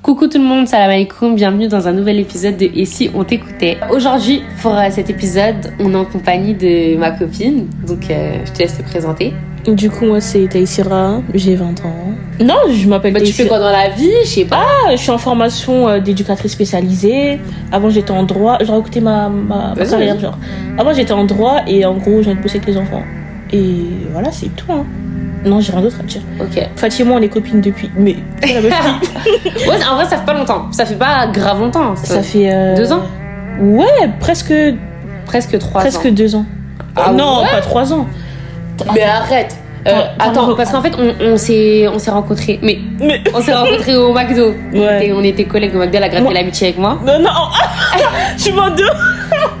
Coucou tout le monde, salam alaikum, bienvenue dans un nouvel épisode de Et si on t'écoutait? Aujourd'hui, pour euh, cet épisode, on est en compagnie de ma copine, donc euh, je te laisse te présenter. Du coup, moi, c'est Taïsira, j'ai 20 ans. Non, je m'appelle Bah, tu fais quoi dans la vie? Je sais pas. Ah, je suis en formation euh, d'éducatrice spécialisée. Avant, j'étais en droit. Vais raconter ma, ma, carrière, genre. Avant, j'étais en droit et en gros, j'ai bosser avec les enfants. Et voilà, c'est tout, hein. Non, j'ai rien d'autre à dire. Ok. Fatih et moi, on est copines depuis. Mais. la meuf qui- Ouais, en vrai, ça fait pas longtemps. Ça fait pas grave longtemps. ça fait. euh, Deux ans Ouais, presque. presque trois presque ans. deux ans. Ah non, ouais pas trois ans. Mais arrête. Euh, Attends, attends, attends. parce qu'en fait, on, on s'est on s'est rencontrés. Mais Mais. on s'est rencontrés au McDo. On Ouais. On était collègues au McDo. Elle a gratté Moi- l'amitié avec moi. Non, non. tu m'en deux.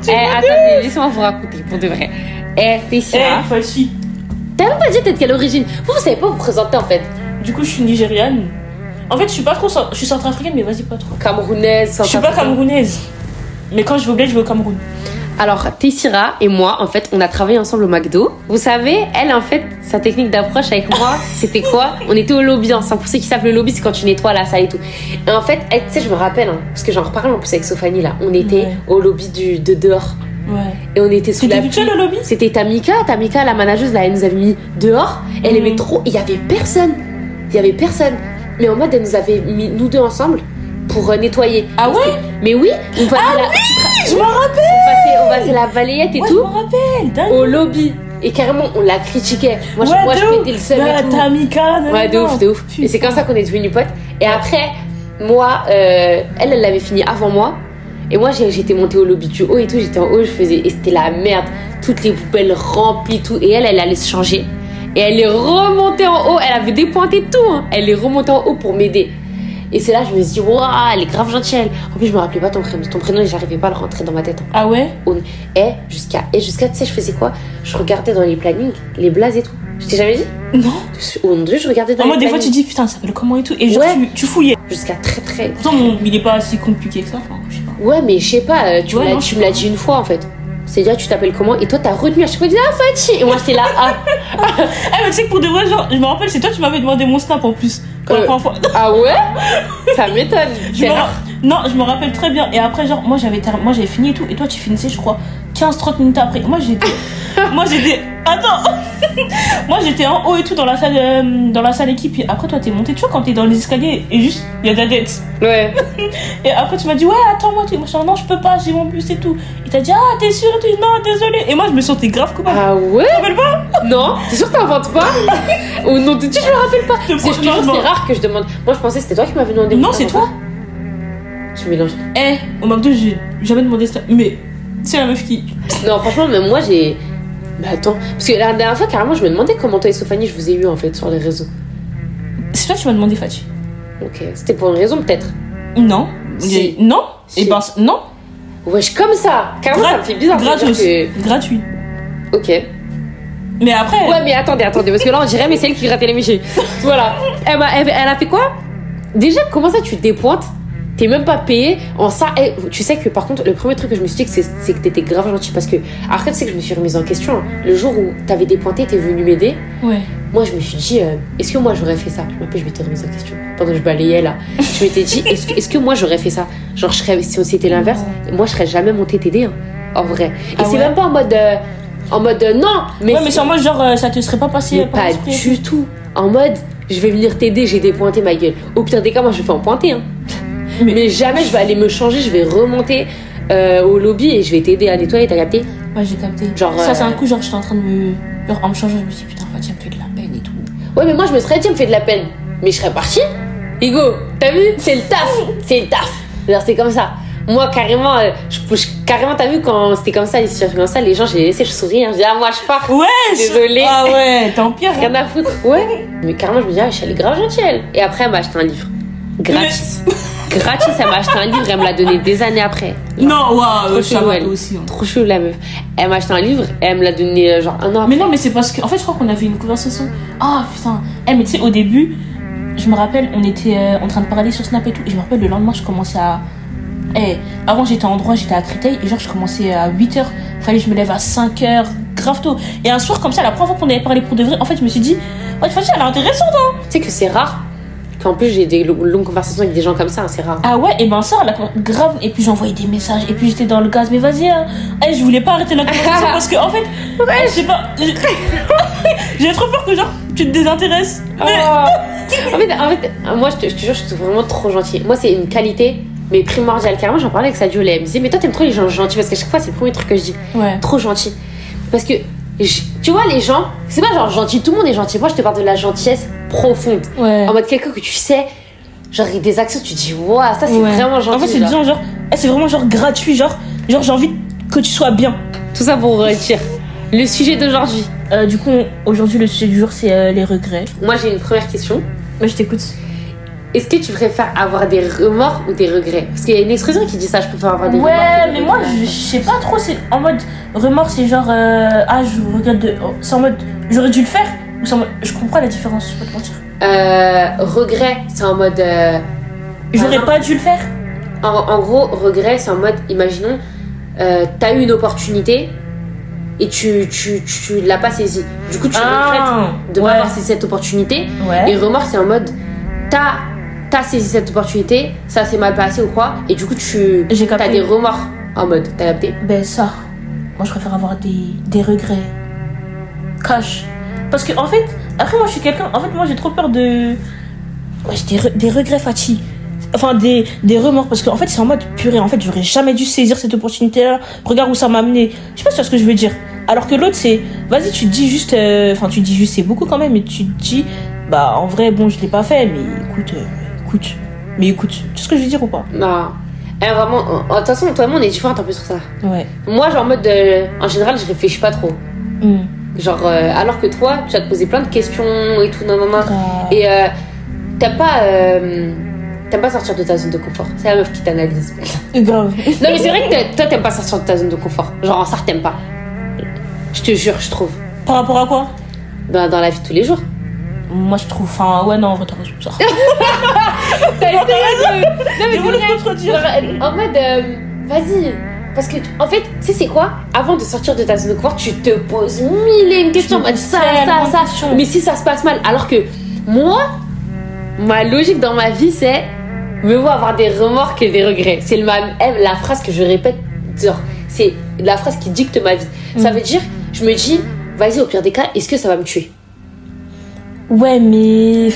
Eh, attendez, laissez-moi vous raconter pour de vrai. Eh, Eh, Sarah. Fatih. T'as même pas dit t'es de quelle origine Vous, vous savez pas vous présenter en fait. Du coup, je suis nigériane. En fait, je suis pas trop. Je suis centrafricaine, mais vas-y, pas trop. Camerounaise, Je suis pas camerounaise. Mais quand je vais au bled, je vais au Cameroun. Alors, Tessira et moi, en fait, on a travaillé ensemble au McDo. Vous savez, elle, en fait, sa technique d'approche avec moi, c'était quoi? On était au lobby ensemble. Pour ceux qui savent, le lobby, c'est quand tu nettoies la salle et tout. Et en fait, tu sais, je me rappelle, hein, parce que j'en reparle en plus avec Sophanie là. On était Ouais. au lobby du, de dehors. Ouais. Et on était sous la pluie. le lobby C'était Tamika, Tamika, la manageuse, là, elle nous avait mis dehors. Elle Mhm. aimait trop. Il y avait personne. Il y avait personne. Mais en mode, elle nous avait mis nous deux ensemble pour euh, nettoyer. Ah ouais Mais oui, on passait, la... Je me rappelle on passait, on passait la balayette et Ouais, tout Je rappelle dingue. au lobby. Et carrément, on la critiquait. Moi, je, moi, je pétais le seum Bah. Tamika, Ouais, de ouf, de ouf. Putain. Et c'est comme ça qu'on est devenus potes. Et après, moi, euh, elle, elle l'avait fini avant moi. Et moi, j'étais montée au lobby du haut et tout. J'étais en haut, je faisais. Et c'était la merde. Toutes les poubelles remplies, tout. Et elle, elle allait se changer. Et elle est remontée en haut. Elle avait dépointé tout. hein. Elle est remontée en haut pour m'aider. Et c'est là, je me suis dit, waouh, elle est grave gentille. En plus, je me rappelais pas ton prénom. Ton prénom, j'arrivais pas à le rentrer dans ma tête. Ah ouais? Et jusqu'à, et jusqu'à, tu sais, je faisais quoi? Je regardais dans les plannings, les blazes et tout. Je t'ai jamais dit? Non. Oh mon dieu, je regardais dans En les mode, des fois, tu dis putain, ça s'appelle comment et tout. Et genre, Ouais. tu, tu fouillais. Jusqu'à très très. Pourtant, il est pas si compliqué que ça. Enfin. Ouais, mais je sais pas, euh, tu Ouais, non, tu me l'as dit une fois en fait. C'est déjà, tu t'appelles comment Et toi, t'as retenu à chaque fois, tu dis Ah, Fatih Et moi, j'étais là, ah, Eh, mais tu sais que pour de vrai, genre, je me rappelle, c'est toi qui m'avais demandé mon snap en plus. Pour la Euh. première fois. ah ouais? Ça m'étonne. Non, je me rappelle très bien. Et après, genre, moi j'avais moi j'avais fini et tout. Et toi, tu finissais, je crois, 15-30 minutes après. Moi, j'étais. moi, j'étais. Attends Moi, j'étais en haut et tout dans la salle, euh, dans la salle équipe. Et après, toi, t'es monté. Tu vois, quand t'es dans les escaliers et juste, il y a de la dette. Ouais. Et après, tu m'as dit, ouais, attends-moi. tu- Moi, je non, je peux pas, j'ai mon bus et tout. Il t'a dit, ah, t'es sûr tout. Non, désolé. Et moi, je me sentais grave coupable. Ah ouais? Tu pas? Non T'es sûr que t'inventes pas? Ou non, tu je me rappelle pas. C'est je te prends- jure, non, c'est rare que je demande. Moi, je pensais que c'était toi qui m'avais demandé. Non, c'est toi. Je mélange. Eh, au McDo, j'ai jamais demandé ça. Mais, c'est la meuf qui. Non, franchement, même moi, j'ai. Mais attends, parce que la dernière fois, carrément, je me demandais comment toi et Sophanie, je vous ai eu en fait sur les réseaux. C'est toi qui m'as demandé, Fatih. Ok, c'était pour une raison peut-être. Non. Si. Non. Si. Et ben, non. Wesh, comme ça Carrément, ça me fait bizarre que. Gratuit. Ok. Mais après. Ouais, mais attendez, attendez, parce que là, on dirait, mais c'est elle qui grattait les michets. Voilà. Elle, m'a- elle, elle a fait quoi? Déjà, comment ça, tu te dépointes? T'es même pas payé en ça. eh, tu sais que par contre, le premier truc que je me suis dit, c'est que t'étais grave gentil. Parce que après, tu sais que je me suis remise en question. hein. Le jour où t'avais dépointé, t'es venu m'aider. Ouais. Moi, je me suis dit, euh, est-ce que moi j'aurais fait ça? Je m'appelle, je m'étais remise en question. Pendant que je balayais là, je m'étais dit, est-ce que, est-ce que moi j'aurais fait ça? Genre, je serais, si c'était l'inverse, moi je serais jamais montée t'aider, hein, en vrai. Et Ah c'est ouais? même pas en mode. euh, en mode euh, non, mais. ouais, mais sur moi, genre, euh, ça te serait pas passé mais par pas du tout. En mode, je vais venir t'aider, j'ai dépointé ma gueule. Au pire des cas, moi je pas en pointer. Hein. Mais- Mais... jamais je vais aller me changer, je vais remonter euh, au lobby et je vais t'aider à nettoyer, t'as capté? Ouais, j'ai capté. Genre, Ça, euh, c'est un coup, genre, j'étais en train de me. Genre, en me changeant, je me suis dit, putain, Fatia me fait de la peine et tout. Ouais, mais moi je me serais dit, me fait de la peine. Mais je serais partie. Hugo, t'as vu? C'est le taf. C'est le taf. Alors c'est comme ça. Moi, carrément, euh, je, je- carrément, t'as vu quand c'était comme ça, les situations comme ça, les gens, j'ai laissé, je souris, hein, je dis, ah, moi, je pars. Ouais, Désolée. Ah ouais, en pire. hein. Rien à foutre. Ouais. Mais carrément, je me dis, ah, je suis allée grave gentille. Et après, elle m'a acheté un livre. Gratis. Gratis, elle m'a acheté un livre, elle me l'a donné des années après. Non, waouh, Trop ça chelou, elle. aussi. hein. Trop chou, la meuf. Elle m'a acheté un livre elle me l'a donné euh, genre un an après. Mais non, mais c'est parce que. En fait, je crois qu'on avait une conversation. Ah, putain. Eh, mais tu sais, au début, je me rappelle, on était euh, en train de parler sur Snap et tout. Et je me rappelle, le lendemain, je commençais à. Eh, avant, j'étais en droit, j'étais à Créteil. Et genre, je commençais à 8h. Fallait que je me lève à 5h. Grave tôt. Et un soir, comme ça, la première fois qu'on avait parlé pour de vrai, en fait, je me suis dit, ouais, Fatia, elle est intéressante, hein. Tu sais que c'est rare qu'en plus j'ai des lo- longues conversations avec des gens comme ça, hein, c'est rare. Ah ouais, et ben ça, la grave. Et puis j'envoyais des messages, et puis j'étais dans le gaz, mais vas-y, hein. Eh, je voulais pas arrêter la conversation parce que, en fait, je sais pas. j'ai- trop peur que, genre, tu te désintéresses. Mais- Oh. en, fait, en fait, moi je te, je te jure, je suis vraiment trop gentille. Moi c'est une qualité, mais primordiale. Carrément, j'en parlais avec Sadio elle me disait, mais toi t'aimes trop les gens gentils parce qu'à chaque fois c'est le premier truc que je dis. Ouais. Trop gentil. Parce que, je- tu vois, les gens, c'est pas genre gentil, tout le monde est gentil. Moi je te parle de la gentillesse profonde. Ouais. En mode quelqu'un que tu sais, genre avec des actions, tu te dis, waouh, ça c'est Ouais. vraiment gentil. En fait, c'est genre, eh, c'est vraiment genre gratuit, genre, genre j'ai envie que tu sois bien. Tout ça pour dire le sujet d'aujourd'hui. Euh, du coup, aujourd'hui, le sujet du jour, c'est euh, les regrets. Moi j'ai une première question. Moi, je t'écoute. Est-ce que tu préfères avoir des remords ou des regrets? Parce qu'il y a une expression qui dit ça, je préfère avoir des remords. Ouais, que des mais moi, je sais pas trop. C'est en mode remords, c'est genre euh, ah, je regrette de. oh, C'est en mode j'aurais dû le faire ou c'est en mode je comprends la différence. Je vais pas te mentir. Euh, regret, c'est en mode. euh, J'aurais pas dû le faire. en, en gros, regret, c'est en mode, imaginons, euh, t'as eu une opportunité et tu, tu, tu, l'as pas saisie. Du coup, tu regrettes de ouais. pas avoir saisi cette opportunité. Ouais. Et remords, c'est en mode, t'as, t'as saisi cette opportunité, ça s'est mal passé ou quoi, et du coup, tu as des remords en mode, t'as capté Ben ça, moi je préfère avoir des, des regrets. Cash. Parce que en fait, après moi je suis quelqu'un, en fait moi j'ai trop peur de... Ouais, des, re- des regrets Fatih. Enfin des, des remords parce qu'en fait c'est en mode purée, en fait j'aurais jamais dû saisir cette opportunité là. Regarde où ça m'a amené. Je sais pas si tu vois ce que je veux dire. Alors que l'autre c'est, vas-y tu te dis juste, euh, enfin tu te dis juste c'est beaucoup quand même, mais tu te dis, bah en vrai bon je l'ai pas fait, mais écoute, euh, écoute, mais écoute, tu sais ce que je veux dire ou pas? Non. Eh, vraiment, en- de toute façon, toi et moi, on est différentes un peu sur ça. Ouais. Moi, genre, en mode, euh, en général, je réfléchis pas trop. Hmm. Genre, euh, alors que toi, tu vas te poser plein de questions et tout, non, non, non. Grave. Et euh, t'as pas. euh, T'aimes pas sortir de ta zone de confort. C'est la meuf qui t'analyse. Grave. non, mais c'est vrai que toi, t'aimes pas sortir de ta zone de confort. Genre, en ça, t'aimes pas. Je te jure, je trouve. Par rapport à quoi? Dans, dans la vie de tous les jours. Moi, je trouve. Enfin, ouais, non, en vrai, t'as essayé de. Non, mais c'est vrai. Genre, en mode, euh, vas-y. Parce que, en fait, tu sais, c'est quoi? Avant de sortir de ta zone de confort, tu te poses mille et une questions ça, ça, ça. Mais si ça se passe mal, alors que moi, ma logique dans ma vie, c'est mieux vaut avoir des remords que des regrets. C'est la phrase que je répète, genre, c'est la phrase qui dicte ma vie. Ça Mm. veut dire, je me dis, vas-y, au pire des cas, est-ce que ça va me tuer? Ouais, mais.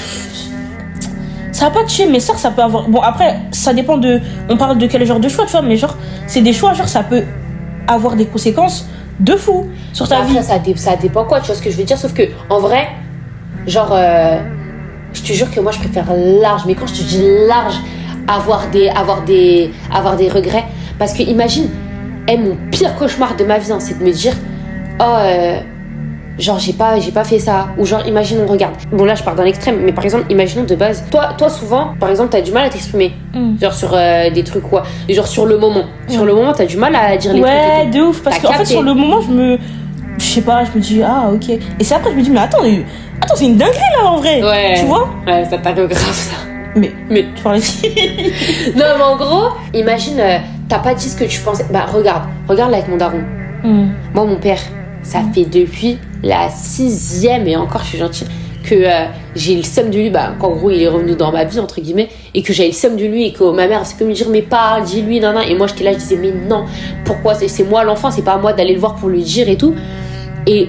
Ça va pas te tuer, mais ça, ça peut avoir. Bon, après, ça dépend de. On parle de quel genre de choix, tu vois, mais genre, c'est des choix, genre, ça peut avoir des conséquences de fou sur ta vie. Après, ça, ça dépend quoi, tu vois ce que je veux dire Sauf que, en vrai, genre, euh, je te jure que moi, je préfère large. Mais quand je te dis large, avoir des, avoir des, avoir des regrets. Parce que, imagine, eh, mon pire cauchemar de ma vie, hein, c'est de me dire, oh, euh, genre, j'ai pas, j'ai pas fait ça. Ou genre, imaginons, regarde. Bon, là, je pars dans l'extrême, mais par exemple, imaginons de base, toi, toi souvent, par exemple, t'as du mal à t'exprimer. Mm. Genre, sur euh, des trucs, quoi. Genre, sur le moment. Sur Mm. le moment, t'as du mal à dire les trucs. et Ouais, de ouf, parce qu'en fait, sur le moment, je me. Je sais pas, je me dis, ah, ok. Et c'est après, je me dis, mais attends, attends, c'est une dinguerie là, en vrai. Ouais. Tu vois? Ouais, ça t'arrive grave, ça. Mais. Mais Tu parlais Non, mais en gros, imagine, euh, t'as pas dit ce que tu pensais. Bah, regarde, regarde là avec mon daron. Hmm. Moi, mon père, ça fait depuis la sixième, et encore, je suis gentille, que euh, j'ai le seum de lui, bah, qu'en gros, il est revenu dans ma vie, entre guillemets, et que j'avais le seum de lui, et que ma mère, c'est comme me dire, mais parle, dis-lui, nan, nan. Et moi, j'étais là, je disais, mais non, pourquoi C'est moi l'enfant, c'est pas à moi d'aller le voir pour lui dire et tout. Et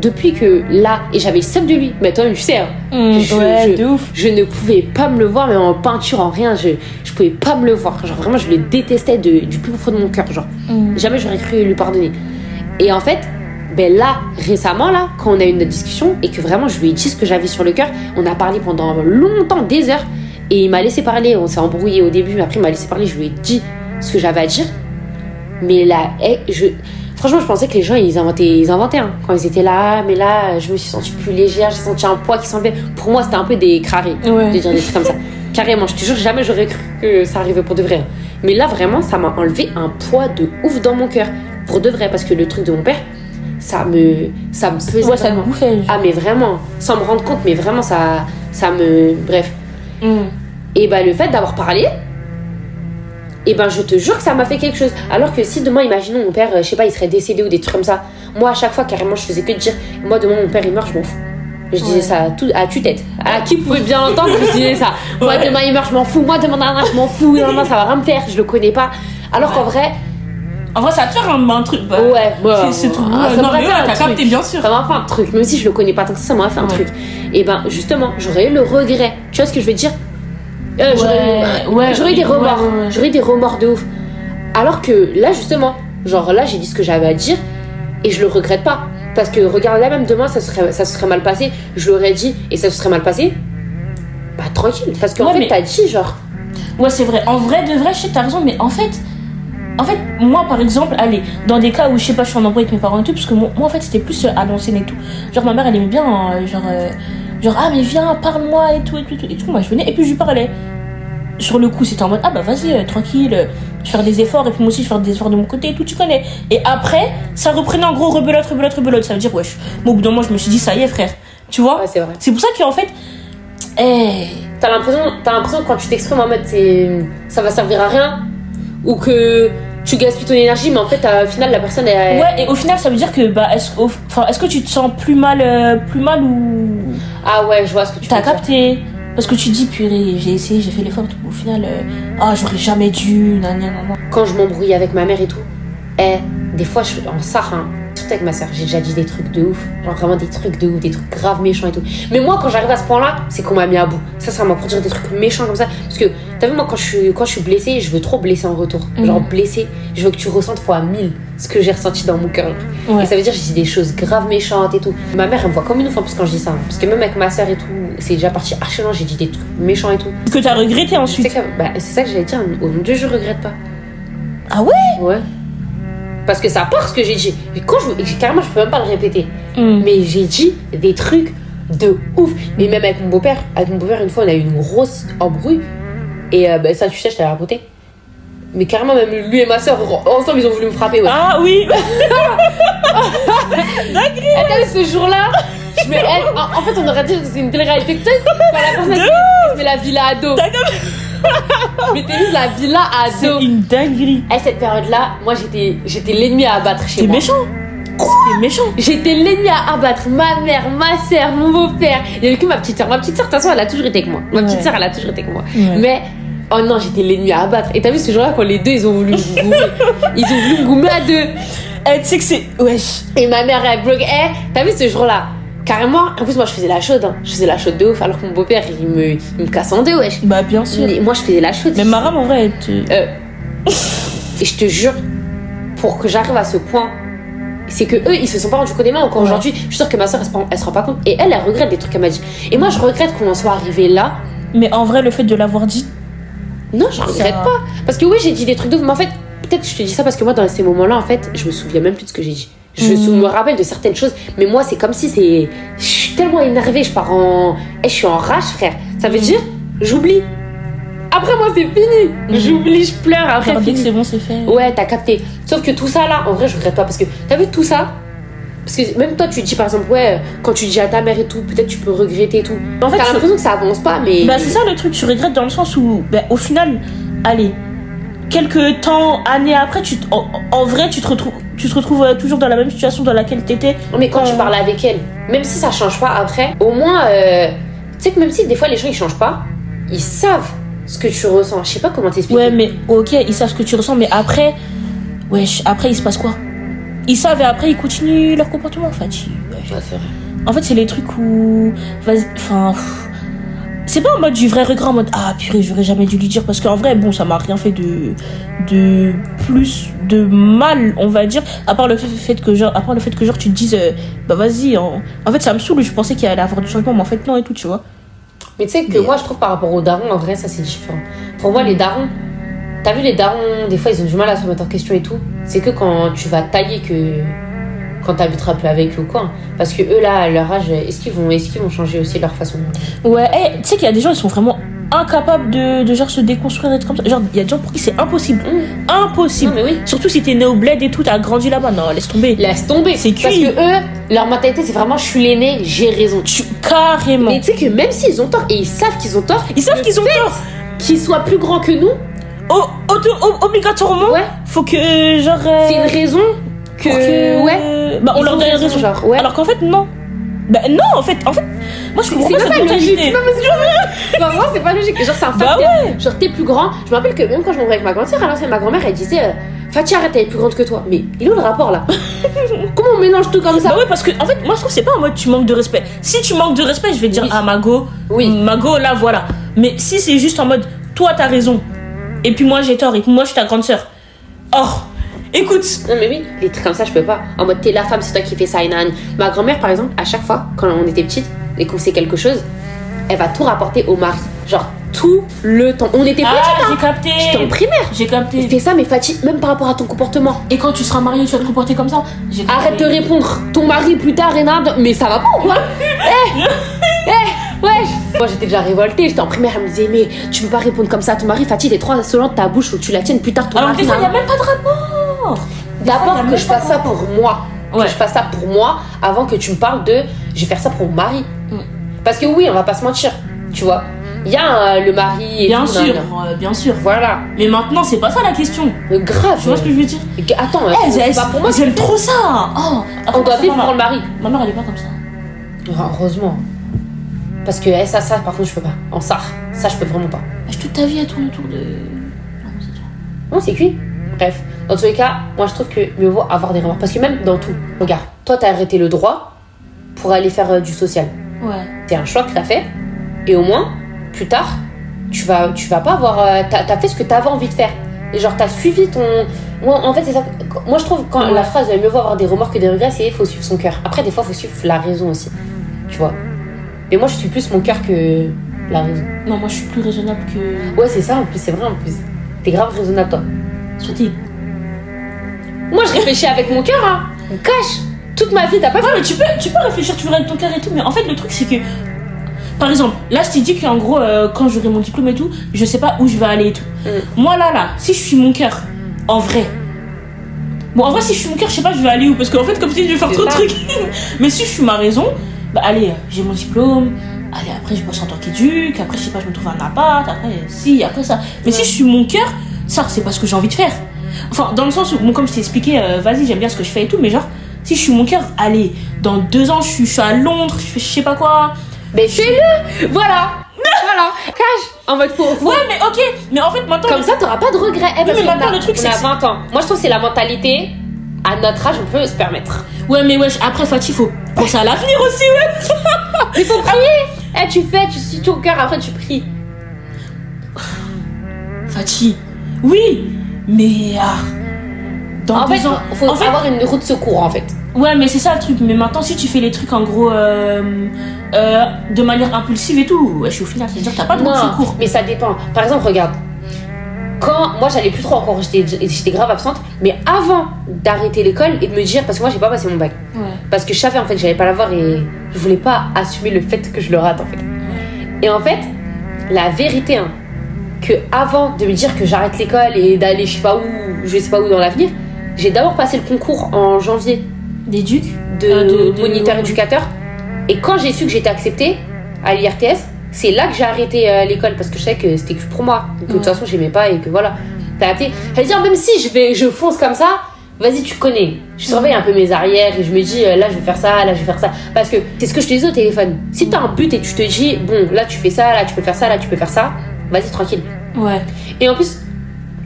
depuis que là, et j'avais le seum de lui, mais toi-même, tu sais, hein, Hmm, Je- ouais, je- de ouf. je ne pouvais pas me le voir, même en peinture, en rien, je, je pouvais pas me le voir. Genre vraiment, je le détestais de- du plus profond de mon cœur. Genre, Hmm. jamais j'aurais cru lui pardonner. Et en fait, ben là, récemment, là, quand on a eu notre discussion et que vraiment je lui ai dit ce que j'avais sur le cœur, on a parlé pendant longtemps, des heures, et il m'a laissé parler. On s'est embrouillé au début, mais après il m'a laissé parler, je lui ai dit ce que j'avais à dire. Mais là, eh, je. Franchement, je pensais que les gens, ils inventaient, ils inventaient hein. quand ils étaient là. Mais là, je me suis sentie plus légère, j'ai senti un poids qui s'enlevait. Pour moi, c'était un peu des crarés Ouais. de dire des trucs comme ça. Carrément, je te jure, jamais j'aurais cru que ça arrivait pour de vrai. Mais là, vraiment, ça m'a enlevé un poids de ouf dans mon cœur. Pour de vrai, parce que le truc de mon père, ça me, ça me pesait Ouais, ça vraiment. bouffait. Ah, mais vraiment, sans me rendre compte, mais vraiment, ça, ça me. Bref. Hmm. Et bah, le fait d'avoir parlé, et ben, je te jure que ça m'a fait quelque chose. Alors que si demain, imaginons mon père, euh, je sais pas, il serait décédé ou des trucs comme ça, moi, à chaque fois, carrément, je faisais que de dire, moi, demain, mon père, il meurt, je m'en fous. Je disais Ouais. ça à, tout, à tue-tête. À qui pouvait bien l'entendre, je disais ça? Moi, Ouais. demain, il meurt, je m'en fous. Moi, demain, je m'en fous. Non, non, ça va rien me faire. Je le connais pas. Alors qu'en vrai, En vrai, ça va te faire un, un truc. bah, ouais, ouais, c'est- tout. ah, non, mais ouais, t'as capté, bien sûr. Ça m'a fait un truc, même si je le connais pas tant que ça, ça m'a fait un Ouais. truc. Et ben justement, j'aurais eu le regret. Tu vois ce que je veux dire? Euh, Ouais, J'aurais eu des remords. J'aurais eu des remords de ouf. Alors que là, justement, genre là, j'ai dit ce que j'avais à dire et je le regrette pas. Parce que regarde, là, même demain, ça serait, ça se serait mal passé. Je l'aurais dit et ça se serait mal passé. Bah, tranquille. Parce qu'en fait, mais- t'as dit, genre. Ouais, c'est vrai. En vrai, de vrai, je sais t'as raison, mais en fait, en fait, moi, par exemple, allez, dans des cas où je sais pas, je suis en embrouille avec mes parents et tout, parce que moi, moi, en fait, c'était plus euh, à l'ancienne et tout. Genre, ma mère, elle aimait bien, euh, genre, euh, genre, ah, mais viens, parle-moi et tout, et tout, et tout. Et coup, moi, je venais, et puis je lui parlais. Sur le coup, c'était en mode, ah, bah, vas-y, euh, tranquille, euh, je vais faire des efforts, et puis moi aussi, je vais faire des efforts de mon côté et tout, tu connais. Et après, ça reprenait en gros rebelote, rebelote, rebelote. Ça veut dire, wesh. Moi, au bout d'un moment, je me suis dit, ça y est, frère. Tu vois? Ouais, c'est vrai. C'est pour ça qu'en fait, eh. T'as l'impression, t'as l'impression que quand tu t'exprimes en mode ça va servir à rien ou que tu gaspilles ton énergie, mais en fait, euh, au final, la personne est. Ouais, et au final, ça veut dire que, bah, est-ce enfin, est-ce que tu te sens plus mal, euh, plus mal ou Ah ouais, je vois ce que tu t'as dire. capté Parce que tu dis, purée, j'ai essayé, j'ai fait l'effort, tout. au final, euh, ah, j'aurais jamais dû, nan, nan, nan. Quand je m'embrouille avec ma mère et tout, eh, des fois, je, en ça, hein, surtout avec ma soeur, j'ai déjà dit des trucs de ouf. Genre vraiment des trucs de ouf, des trucs graves méchants et tout. Mais moi, quand j'arrive à ce point-là, c'est qu'on m'a mis à bout. Ça, ça m'a produire des trucs méchants comme ça. Parce que, t'as vu, moi, quand je suis, quand je suis blessée, je veux trop blesser en retour. Mhm. Genre blessée, je veux que tu ressentes fois mille ce que j'ai ressenti dans mon cœur. Ouais. Et ça veut dire que je dis des choses graves méchantes et tout. Ma mère, elle me voit comme une ouf en plus quand je dis ça. hein. Parce que même avec ma soeur et tout, c'est déjà parti archi loin, j'ai dit des trucs méchants et tout. Que t'as regretté ensuite. que- bah, c'est ça que j'allais dire. Au nom de Dieu, je regrette pas. Ah ouais? Ouais. Parce que ça part ce que j'ai dit. Quand je, carrément, je peux même pas le répéter. Hmm. Mais j'ai dit des trucs de ouf. Mais même avec mon beau-père, avec mon beau-père, une fois, on a eu une grosse embrouille. Et euh, bah, ça, tu sais, je t'avais raconté. Mais carrément, même lui et ma soeur, ensemble, ils ont voulu me frapper. Ouais. Ah oui vu, ce jour-là, je me- elle- en, fait, on aurait dit que c'est une télé-réalité. Pas la personne met la villa ado. Mais t'es juste la villa C'est ado. une dinguerie. À cette période-là, moi, j'étais j'étais l'ennemi à abattre chez T'es moi. méchant T'es méchant J'étais l'ennemi à abattre. Ma mère, ma soeur, mon beau-père. Il y avait que ma petite soeur. Ma petite soeur, de toute façon, elle a toujours été avec moi. Ma petite Ouais. soeur, elle a toujours été avec moi. Ouais. Mais, oh non, j'étais l'ennemi à abattre. Et t'as vu ce jour-là, quand les deux, ils ont voulu me goumer. Ils ont voulu me goumer à deux. Eh, tu sais que c'est. Wesh Et ma mère, elle bloque. Eh, t'as vu ce jour-là? Carrément, en plus, moi, je faisais la chaude. hein. Je faisais la chaude de ouf, alors que mon beau-père, il me, il me casse en deux, wesh. Bah, bien sûr. Mais moi, je faisais la chaude. Mais Maram, en vrai, te. Euh, et je te jure, pour que j'arrive à ce point, c'est que eux, ils se sont pas rendus compte. Et même encore Ouais. aujourd'hui, je suis sûre que ma soeur, elle, se rend- elle se rend pas compte. Et elle, elle regrette des trucs qu'elle m'a dit. Et moi, je regrette qu'on en soit arrivé là. Mais en vrai, le fait de l'avoir dit. Non, je regrette Ça- pas. Parce que oui, j'ai dit des trucs de ouf, mais en fait, peut-être que je te dis ça parce que moi, dans ces moments-là, en fait, je me souviens même plus de ce que j'ai dit. Je me rappelle de certaines choses, mais moi, c'est comme si c'est. Je suis tellement énervée, je pars en. Eh, je suis en rage, frère. Ça veut dire, j'oublie. Après, moi, c'est fini. Mhm. J'oublie, je pleure. Après, que fini. c'est bon, c'est fait. Ouais, t'as capté. Sauf que tout ça là, en vrai, je regrette pas parce que t'as vu tout ça? Parce que même toi, tu dis par exemple, ouais, quand tu dis à ta mère et tout, peut-être tu peux regretter et tout. En fait, T'as l'impression que ça avance pas, mais. Bah c'est ça le truc, tu regrettes dans le sens où, bah, au final, allez, quelques temps, années après, tu, en, en vrai, tu te retrouves, tu te retrouves euh, toujours dans la même situation dans laquelle t'étais. Non, mais quand tu Euh. parles avec elle, même si ça change pas après, au moins, euh, tu sais que même si des fois les gens ils changent pas, ils savent ce que tu ressens. Je sais pas comment t'expliquer. Ouais, mais ok, ils savent ce que tu ressens, mais après, wesh, après, il se passe quoi? Ils savent et après, ils continuent leur comportement, en fait. Ouais, c'est vrai. En fait, c'est les trucs où. Enfin. C'est pas en mode du vrai regret, en mode Ah purée, j'aurais jamais dû lui dire. Parce qu'en vrai, bon, ça m'a rien fait de. de plus de mal, on va dire. À part le fait, que, genre, à part le fait que, genre, tu te dises euh, Bah vas-y. En... en fait, ça me saoule. Je pensais qu'il allait avoir du changement, mais en fait, non, et tout, tu vois. Mais tu sais que Mais- moi, je trouve par rapport aux darons, en vrai, ça c'est différent. Pour moi, les darons, t'as vu les darons, des fois ils ont du mal à se remettre en question et tout. C'est que quand tu vas tailler que. Quand t'habiteras plus avec eux ou quoi. Parce que eux là, à leur âge, est-ce qu'ils vont, est qu'ils vont changer aussi leur façon Ouais, eh, tu sais qu'il y a des gens, ils sont vraiment incapables de, de genre se déconstruire et tout comme ça. Genre, il y a des gens pour qui c'est impossible. Mmh. Impossible. Non, mais oui. Surtout si t'es né au bled et tout, t'as grandi là-bas. Non, laisse tomber. Laisse tomber. C'est Parce que eux, leur mentalité, c'est vraiment je suis l'aîné, j'ai raison. Tu, carrément. Mais tu sais que même s'ils ont tort, et ils savent qu'ils ont tort, Ils savent qu'ils ont tort. qu'ils soient plus grands que nous, Oh, auto- ob- obligatoirement, ouais, faut que genre. euh, c'est une raison que. Ouais. Bah, on leur donne raison, raison. genre, ouais. Alors qu'en fait, non. Bah, non, en fait, en fait, Moi, je comprends C'est pas pas logique. Non, mais c'est pas- Non, vraiment, c'est pas logique. Genre, c'est un Bah facteur. Genre, t'es plus grand. Je me rappelle que même quand je m'embrouillais avec ma grande sœur, à l'ancienne, ma grand-mère, elle disait euh, Fatih, arrête, elle est plus grande que toi. Mais il est où le rapport là? Comment on mélange tout comme ça? Bah ouais, parce que en fait, moi je trouve que c'est pas en mode tu manques de respect. Si tu manques de respect, je vais dire Oui. ah Mago, Oui. Mago là voilà. Mais si c'est juste en mode toi t'as raison et puis moi j'ai tort et puis moi je suis ta grande sœur. Or, écoute, Non, mais oui, les trucs comme ça, je peux pas. En mode, t'es la femme, c'est toi qui fais ça, et nan. Ma grand-mère, par exemple, à chaque fois, quand on était petite et qu'on faisait quelque chose, elle va tout rapporter au mari. Genre, tout le temps. On était ah petites, j'ai hein. capté, J'étais en primaire. j'ai capté. Fais ça, mais Fatih, même par rapport à ton comportement. Et quand tu seras marié, tu vas te comporter comme ça. Arrête de répondre. Ton mari plus tard, nan. Mais ça va pas ou quoi Eh Eh Wesh Moi j'étais déjà révoltée, j'étais en primaire, elle me disait mais tu peux pas répondre comme ça à ton mari, Fatih, t'es trop insolente, ta bouche, faut que tu la tiennes plus tard ton Alors mari. des fois y a même pas de rapport. D'abord que je fasse ça pour moi. Ouais. Que je fasse ça pour moi avant que tu me parles de je vais faire ça pour mon mari. Mm. Parce que oui, on va pas se mentir, tu vois. Il y a euh, le mari et Bien tout, sûr, euh, bien sûr. Voilà. Mais maintenant c'est pas ça la question. Mais grave. Tu vois ce que je veux dire Attends, Eh, c'est pas pour moi. aiment trop ça. Oh, On doit vivre pour le mari. Ma mère elle est pas comme ça. Ah, Heureusement. Parce que eh, ça, ça, par contre, je peux pas. En ça, ça, je peux vraiment pas. Wesh, Toute ta vie elle tourne autour de. Non, c'est dur. Non, c'est cuit. Bref, dans tous les cas, moi je trouve que mieux vaut avoir des remords. Parce que même dans tout, regarde, toi t'as arrêté le droit pour aller faire euh, du social. Ouais. C'est un choix que t'as fait. Et au moins, plus tard, tu vas, tu vas pas avoir. euh, t'as, t'as fait ce que t'avais envie de faire. Et genre, t'as suivi ton. Moi, en fait, c'est ça. Moi je trouve quand Ouais. la phrase euh, mieux vaut avoir des remords que des regrets, c'est faut suivre son cœur. Après, des fois, faut suivre la raison aussi. Tu vois. Mais moi je suis plus mon cœur que la raison. Non, moi je suis plus raisonnable que. Ouais, c'est ça en plus, c'est vrai en plus. T'es grave raisonnable toi. Surtout. Moi, je réfléchis avec mon cœur, hein. Cache. Toute ma vie, t'as pas Ouais, mais tu peux, tu peux réfléchir, tu avec ton cœur et tout, mais en fait, le truc, c'est que. Par exemple, là, je t'ai dit qu'en gros, euh, quand j'aurai mon diplôme et tout, je sais pas où je vais aller et tout. Mm. Moi, là, là, si je suis mon cœur, en vrai. Bon, en vrai, si je suis mon cœur, je sais pas, je vais aller où, parce qu'en fait, comme je dis, je vais faire trop de trucs. mais si je suis ma raison, bah, allez, j'ai mon diplôme, allez, après, je bosse en tant qu'éduc, après, je sais pas, je me trouve un appart, après, si, après ça. Mais si je suis mon cœur, ça, c'est pas ce que j'ai envie de faire. Enfin, dans le sens où, bon, comme je t'ai expliqué, euh, vas-y, j'aime bien ce que je fais et tout, mais genre, si je suis mon cœur, allez, dans deux ans, je suis, je suis à Londres, je fais je sais pas quoi. Mais fais-le Voilà Voilà Cache En mode pour. Ouais, mais ok, mais en fait, maintenant. Comme ça, t'auras pas de regrets. Eh, mais maintenant, a- le truc, on c'est a que 20 ans. Moi, je trouve que c'est la mentalité. À notre âge, on peut se permettre. Ouais, mais wesh, après, Fatih, faut penser à l'avenir aussi, ouais. Il faut prier Eh, tu fais, tu suis ton cœur, après tu pries. Fatih, oui, mais. ah, dans En deux fait, ans. faut en fait, avoir une route de secours, en fait. ouais, mais c'est ça le truc. Mais maintenant, si tu fais les trucs en gros. euh, euh, de manière impulsive et tout, wesh, au final, c'est-à-dire que t'as pas de route de secours. mais ça dépend. Par exemple, regarde. Quand moi j'allais plus trop encore, j'étais j'étais grave absente, mais avant d'arrêter l'école et de me dire, parce que moi j'ai pas passé mon bac, Ouais. parce que je savais en fait que j'allais pas l'avoir et je voulais pas assumer le fait que je le rate en fait. Et en fait, la vérité, hein, que avant de me dire que j'arrête l'école et d'aller je sais pas où, je sais pas où dans l'avenir, j'ai d'abord passé le concours en janvier D'éduc? De, Euh, de- de- moniteur éducateur. Et quand j'ai su que j'étais acceptée à l'IRTS, c'est là que j'ai arrêté euh, l'école parce que je savais que c'était que pour moi. Que de toute façon, j'aimais pas et que voilà. T'as capté C'est-à-dire, même si je, vais, je fonce comme ça, vas-y, tu connais. Je surveille un peu mes arrières et je me dis, euh, là, je vais faire ça, là, je vais faire ça. Parce que c'est ce que je te disais au téléphone. Si t'as un but et tu te dis, bon, là, tu fais ça, là, tu peux faire ça, là, tu peux faire ça, vas-y, tranquille. Ouais. Et en plus,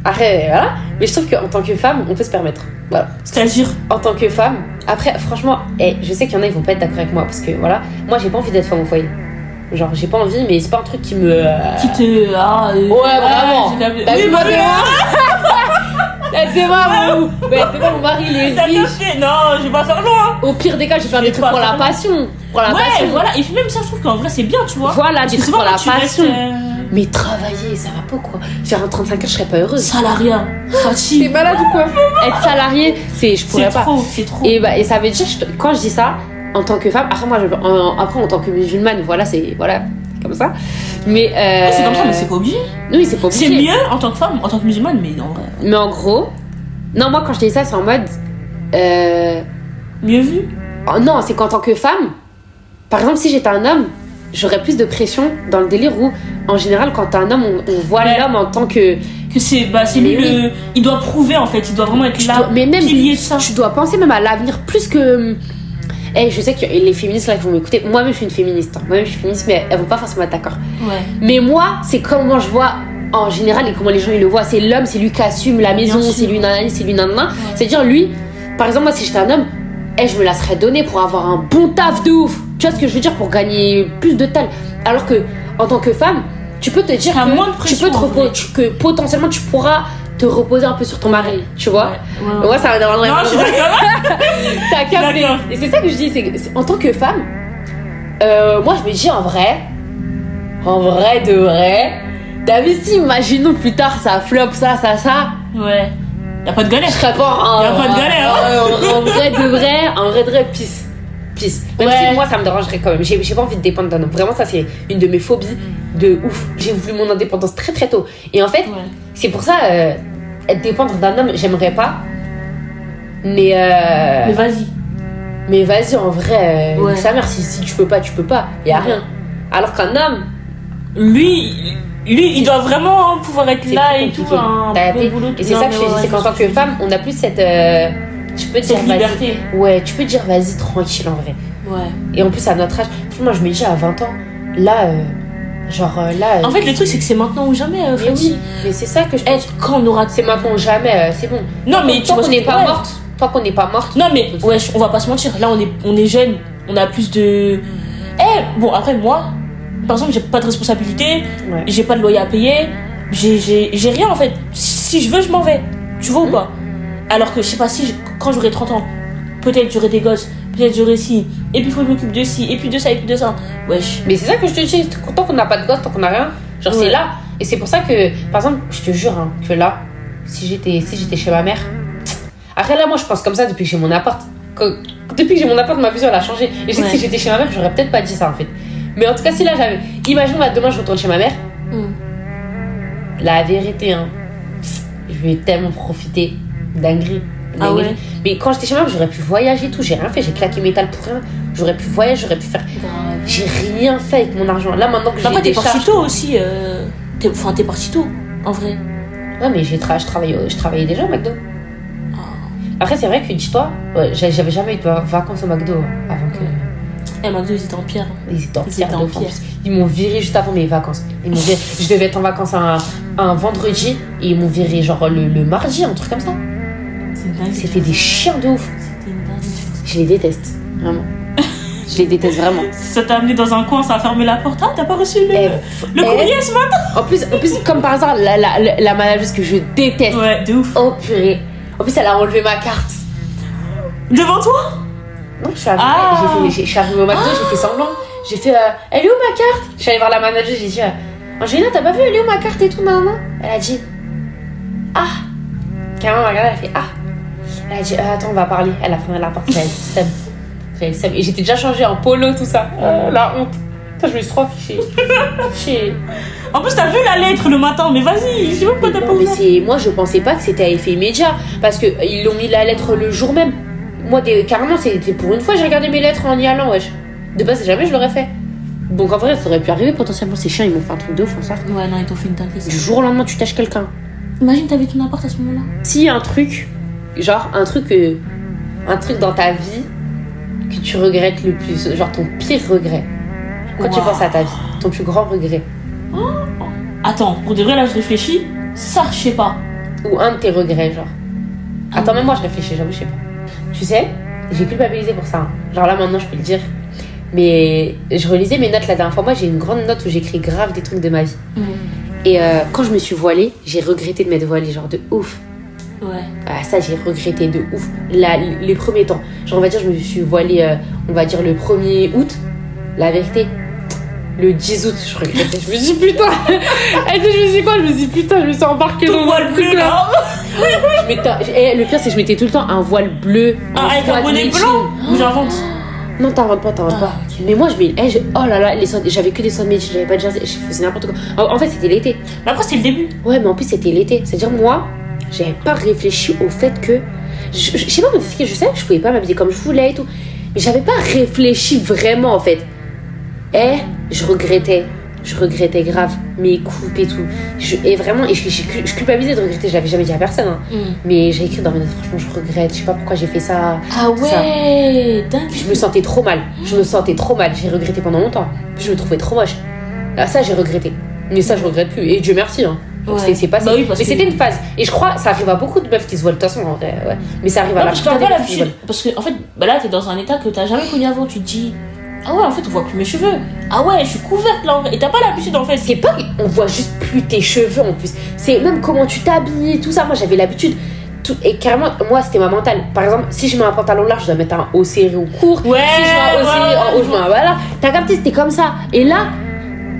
après, voilà. Mais je trouve qu'en tant que femme, on peut se permettre. Voilà C'est-à-dire. en tant que femme, après, franchement, eh, je sais qu'il y en a, ils vont pas être d'accord avec moi parce que voilà, moi j'ai pas envie d'être femme au foyer. Genre, j'ai pas envie, mais c'est pas un truc qui me. euh, Qui te. Ah, euh, Ouais, vraiment. T'as Oui, bah, moi, demain Demain, mon... mais demain, mon mari, il est riche. Non, je vais pas faire loin. Au pire des cas, je vais faire des trucs pour la passion. Pour la Ouais, passion. voilà. Et puis même ça, je trouve qu'en vrai, c'est bien, tu vois. Voilà, des trucs pour la restes, passion. euh, Mais travailler, ça va pas quoi. Faire un 35 heures, je serais pas heureuse. Salariat, T'es fatigue. malade ou quoi Être salarié, c'est. Je C'est pourrais pas. trop, c'est trop. Et, bah, et ça veut dire, je- quand je dis ça, en tant que femme, après moi, je, en, après en tant que musulmane, voilà, c'est voilà, c'est comme ça. Mais euh, Ouais, c'est comme ça, mais c'est pas obligé. Oui, c'est pas obligé. C'est mieux en tant que femme, en tant que musulmane, mais en vrai, Mais en gros, non, moi quand je dis ça, c'est en mode, euh, mieux vu. oh, non, c'est qu'en tant que femme, par exemple, si j'étais un homme, j'aurais plus de pression dans le délire où, en général, quand t'es un homme, on, on voit Ouais. l'homme en tant que, Que c'est, bah, lui le. Il doit prouver en fait, il doit vraiment être là. dois- mais même, pilier de ça. tu dois penser même à l'avenir plus que Eh, je sais que les féministes là qui vont m'écouter, moi-même je suis une féministe. hein. Moi-même je suis féministe, mais elles vont pas forcément être d'accord. Ouais. Mais moi, c'est comment je vois en général et comment les gens ils le voient. C'est l'homme, c'est lui qui assume la maison, c'est lui nanani, c'est lui nanana. C'est-à-dire lui, par exemple, moi si j'étais un homme, eh, je me la serais donné pour avoir un bon taf de ouf. Tu vois ce que je veux dire? Pour gagner plus de tal. Alors que en tant que femme, tu peux te dire que moins de tu pression, peux te reposer, tu- que potentiellement tu pourras te reposer un peu sur ton mari, tu vois. Ouais, ouais. Moi ça va dans Non, je suis d'accord. T'as. Et c'est ça que je dis, c'est en tant que femme, euh, moi je me dis en vrai, en vrai de vrai, t'as vu si imaginons plus tard ça flop, ça, ça, ça, Ouais. Y a pas de je galère. serais pas en, Y a pas de galère, hein. en, en vrai de vrai, en vrai de vrai, peace. Peace. Même Ouais. si moi ça me dérangerait quand même, j'ai pas envie de dépendre d'un homme. Vraiment, ça c'est une de mes phobies de ouf. J'ai voulu mon indépendance très très tôt. Et en fait, Ouais. c'est pour ça, euh, être dépendre d'un homme, j'aimerais pas. Mais, euh, Mais vas-y. Mais vas-y, en vrai, euh, Ouais. sa mère, si, si tu peux pas, tu peux pas. Y a Ouais. rien. Alors qu'un homme, Lui, lui, il doit vraiment pouvoir être là et tout. Un boulot. Et c'est ça que je dis, c'est qu'en tant que femme, on a plus cette. euh, tu peux dire, liberté. Ouais, tu peux dire, vas-y, tranquille en vrai. Ouais. Et en plus, à notre âge, moi, je me dis, à 20 ans, là, euh, genre, euh, là. En fait, le truc, c'est que c'est maintenant ou jamais, euh, mais oui, mais c'est ça que je quand on aura. C'est maintenant ou jamais, euh, c'est bon. Non, mais tu tant vois qu'on n'est pas ouais. morte, tant qu'on n'est pas morte. Non, mais wesh, on va pas se mentir. Là, on est, on est jeune, on a plus de. Eh, bon, après, moi, par exemple, j'ai pas de responsabilité, Ouais. j'ai pas de loyer à payer, j'ai- rien en fait. Si je veux, je m'en vais. Tu vois ou Mhm. pas? Alors que je sais pas si, je- quand j'aurai 30 ans, peut-être j'aurai des gosses, peut-être j'aurai ci, et puis il faut que je m'occupe de ci, et puis de ça, et puis de ça. Wesh. Mais c'est ça que je te dis, tant qu'on n'a pas de gosse, tant qu'on n'a rien, genre Ouais. c'est là. Et c'est pour ça que, par exemple, je te jure hein, que là, si j'étais si j'étais chez ma mère, après là, moi je pense comme ça depuis que j'ai mon appart. Que- depuis que j'ai mon appart, ma vision elle a changé. Et je sais Ouais. que si j'étais chez ma mère, j'aurais peut-être pas dit ça en fait. Mais en tout cas, si là j'avais. Imagine là, demain je retourne chez ma mère, la vérité, hein, je vais tellement profiter dinguerie. Ah ouais Mais quand j'étais chez ma mère, j'aurais pu voyager et tout, j'ai rien fait, j'ai claqué talles pour rien. J'aurais pu voyager, j'aurais pu faire. J'ai rien fait avec mon argent. Là maintenant que j'ai Après, t'es parti tôt aussi. euh, Enfin, t'es parti tôt, en vrai. Ouais, mais j'ai tra je, travaillais, au- je travaillais déjà au McDo. Ah. Après, c'est vrai que dis-toi, ouais, j'avais jamais eu de vacances au McDo avant que. Eh, McDo, ils étaient en pierre. Ils étaient en Ils pierre de en pierre. Ils m'ont viré juste avant mes vacances. Ils viré- je devais être en vacances un, un vendredi et ils m'ont viré genre le, le mardi, un truc comme ça. C'était des chiens de ouf. Je les déteste, vraiment. je les déteste vraiment. Ça t'a amené dans un coin, ça a fermé la porte. Ah, t'as pas reçu le, Eh, le eh. courrier ce matin En plus, en plus, comme par hasard, la, la, la, la manageuse que je déteste. Ouais, de ouf. Oh purée. En plus, elle a enlevé ma carte. Devant toi Non, je suis arrivée, Ah. j'ai fait- je suis arrivée au McDo, j'ai fait semblant. J'ai fait, euh, elle est où ma carte? Je suis allée voir la manager, j'ai dit, euh, Angelina, t'as pas vu, elle est où ma carte et tout, nan Elle a dit, ah. Carrément, regardé, elle a fait, ah. Elle a dit, euh, attends, on va parler. Elle a fermé la porte, j'avais le seum. J'avais le seum. Et j'étais déjà changée en polo, tout ça. Euh, la honte. Putain, je me suis trop affichée. Affichée. En plus, t'as vu la lettre le matin, mais vas-y, je sais pas pourquoi t'as pas Non, mais ouvert. c'est moi je pensais pas que c'était à effet immédiat parce que euh, ils l'ont mis la lettre le jour même. Moi des... carrément c'était pour une fois j'ai regardé mes lettres en y allant wesh. De base jamais je l'aurais fait. Donc en vrai ça aurait pu arriver potentiellement ces chiens ils m'ont fait un truc de ouf en ça. Ouais, non, ils t'ont fait une dinguerie. Du jour au lendemain tu tâches quelqu'un. Imagine, t'avais ton appart à ce moment-là. Si un truc genre un truc un truc dans ta vie que tu regrettes le plus, genre ton pire regret. Quand tu penses à ta vie, ton plus grand regret Attends, pour de vrai, là, je réfléchis. Ça, je sais pas. ou un de tes regrets genre. Attends même moi je réfléchis, j'avoue je sais pas. Tu sais, j'ai culpabilisé pour ça. hein. Genre là maintenant je peux le dire. Mais je relisais mes notes la dernière fois. Moi j'ai une grande note où j'écris grave des trucs de ma vie. Et euh, quand je me suis voilée, j'ai regretté de m'être voilée, genre de ouf. Ouais. Ah, ça j'ai regretté de ouf. La- les premiers temps. Genre on va dire je me suis voilée, euh, on va dire le 1er août. La vérité. Le 10 août, je regrettais. Je me suis dit putain. Elle je me suis quoi? Je me suis dit putain, je me suis embarquée dans voile bleu, là. je et le pire, c'est que je mettais tout le temps un voile bleu. Ah, avec un bonnet blanc Ou j'invente? Non, t'inventes pas, t'inventes Ah, pas. Mais moi, je mets. eh, je- Oh là là, les j'avais que des métiers, j'avais pas de jersey, je faisais n'importe quoi. En, en fait, c'était l'été. Mais après, c'était le début. Ouais, mais en plus, c'était l'été. C'est-à-dire, moi, j'avais pas réfléchi au fait que. Je, je- je sais pas comment t'expliquer, je sais que je pouvais pas m'habiller comme je voulais et tout. Mais j'avais pas réfléchi vraiment, en fait. Et je regrettais je regrettais grave mes coupes et tout. Je, et vraiment, et je, je, culpabilisais de regretter, je l'avais jamais dit à personne. hein. Mm. Mais j'ai écrit dans mes notes, franchement, je regrette, je sais pas pourquoi j'ai fait ça. Ah ouais, dingue. Je me sentais trop mal. Je me sentais trop mal. J'ai regretté pendant longtemps. Je me trouvais trop moche. Là, ça, j'ai regretté. Mais ça, je regrette plus. Et Dieu merci. Hein. Donc, Ouais. c'est- passé. Bah oui, mais c'était une phase. Et je crois, ça arrive à beaucoup de meufs qui se volent de toute façon, en vrai. Ouais. Mais ça arrive à Non, la parce plupart pas des meufs. Parce que, en fait, bah là, t'es dans un état que t'as jamais connu avant. Tu te dis, ah ouais, en fait, on voit plus mes cheveux. Ah ouais, je suis couverte là en vrai. Et t'as pas l'habitude en fait. C'est pas on voit juste plus tes cheveux en plus. C'est même comment tu t'habilles, tout ça. Moi j'avais l'habitude. Tout, et carrément, moi c'était ma mentale. Par exemple, si je mets un pantalon large, je dois mettre un haut serré ou court. Ouais, si je mets un haut serré en haut, je mets un voilà. T'as capté, c'était comme ça. Et là,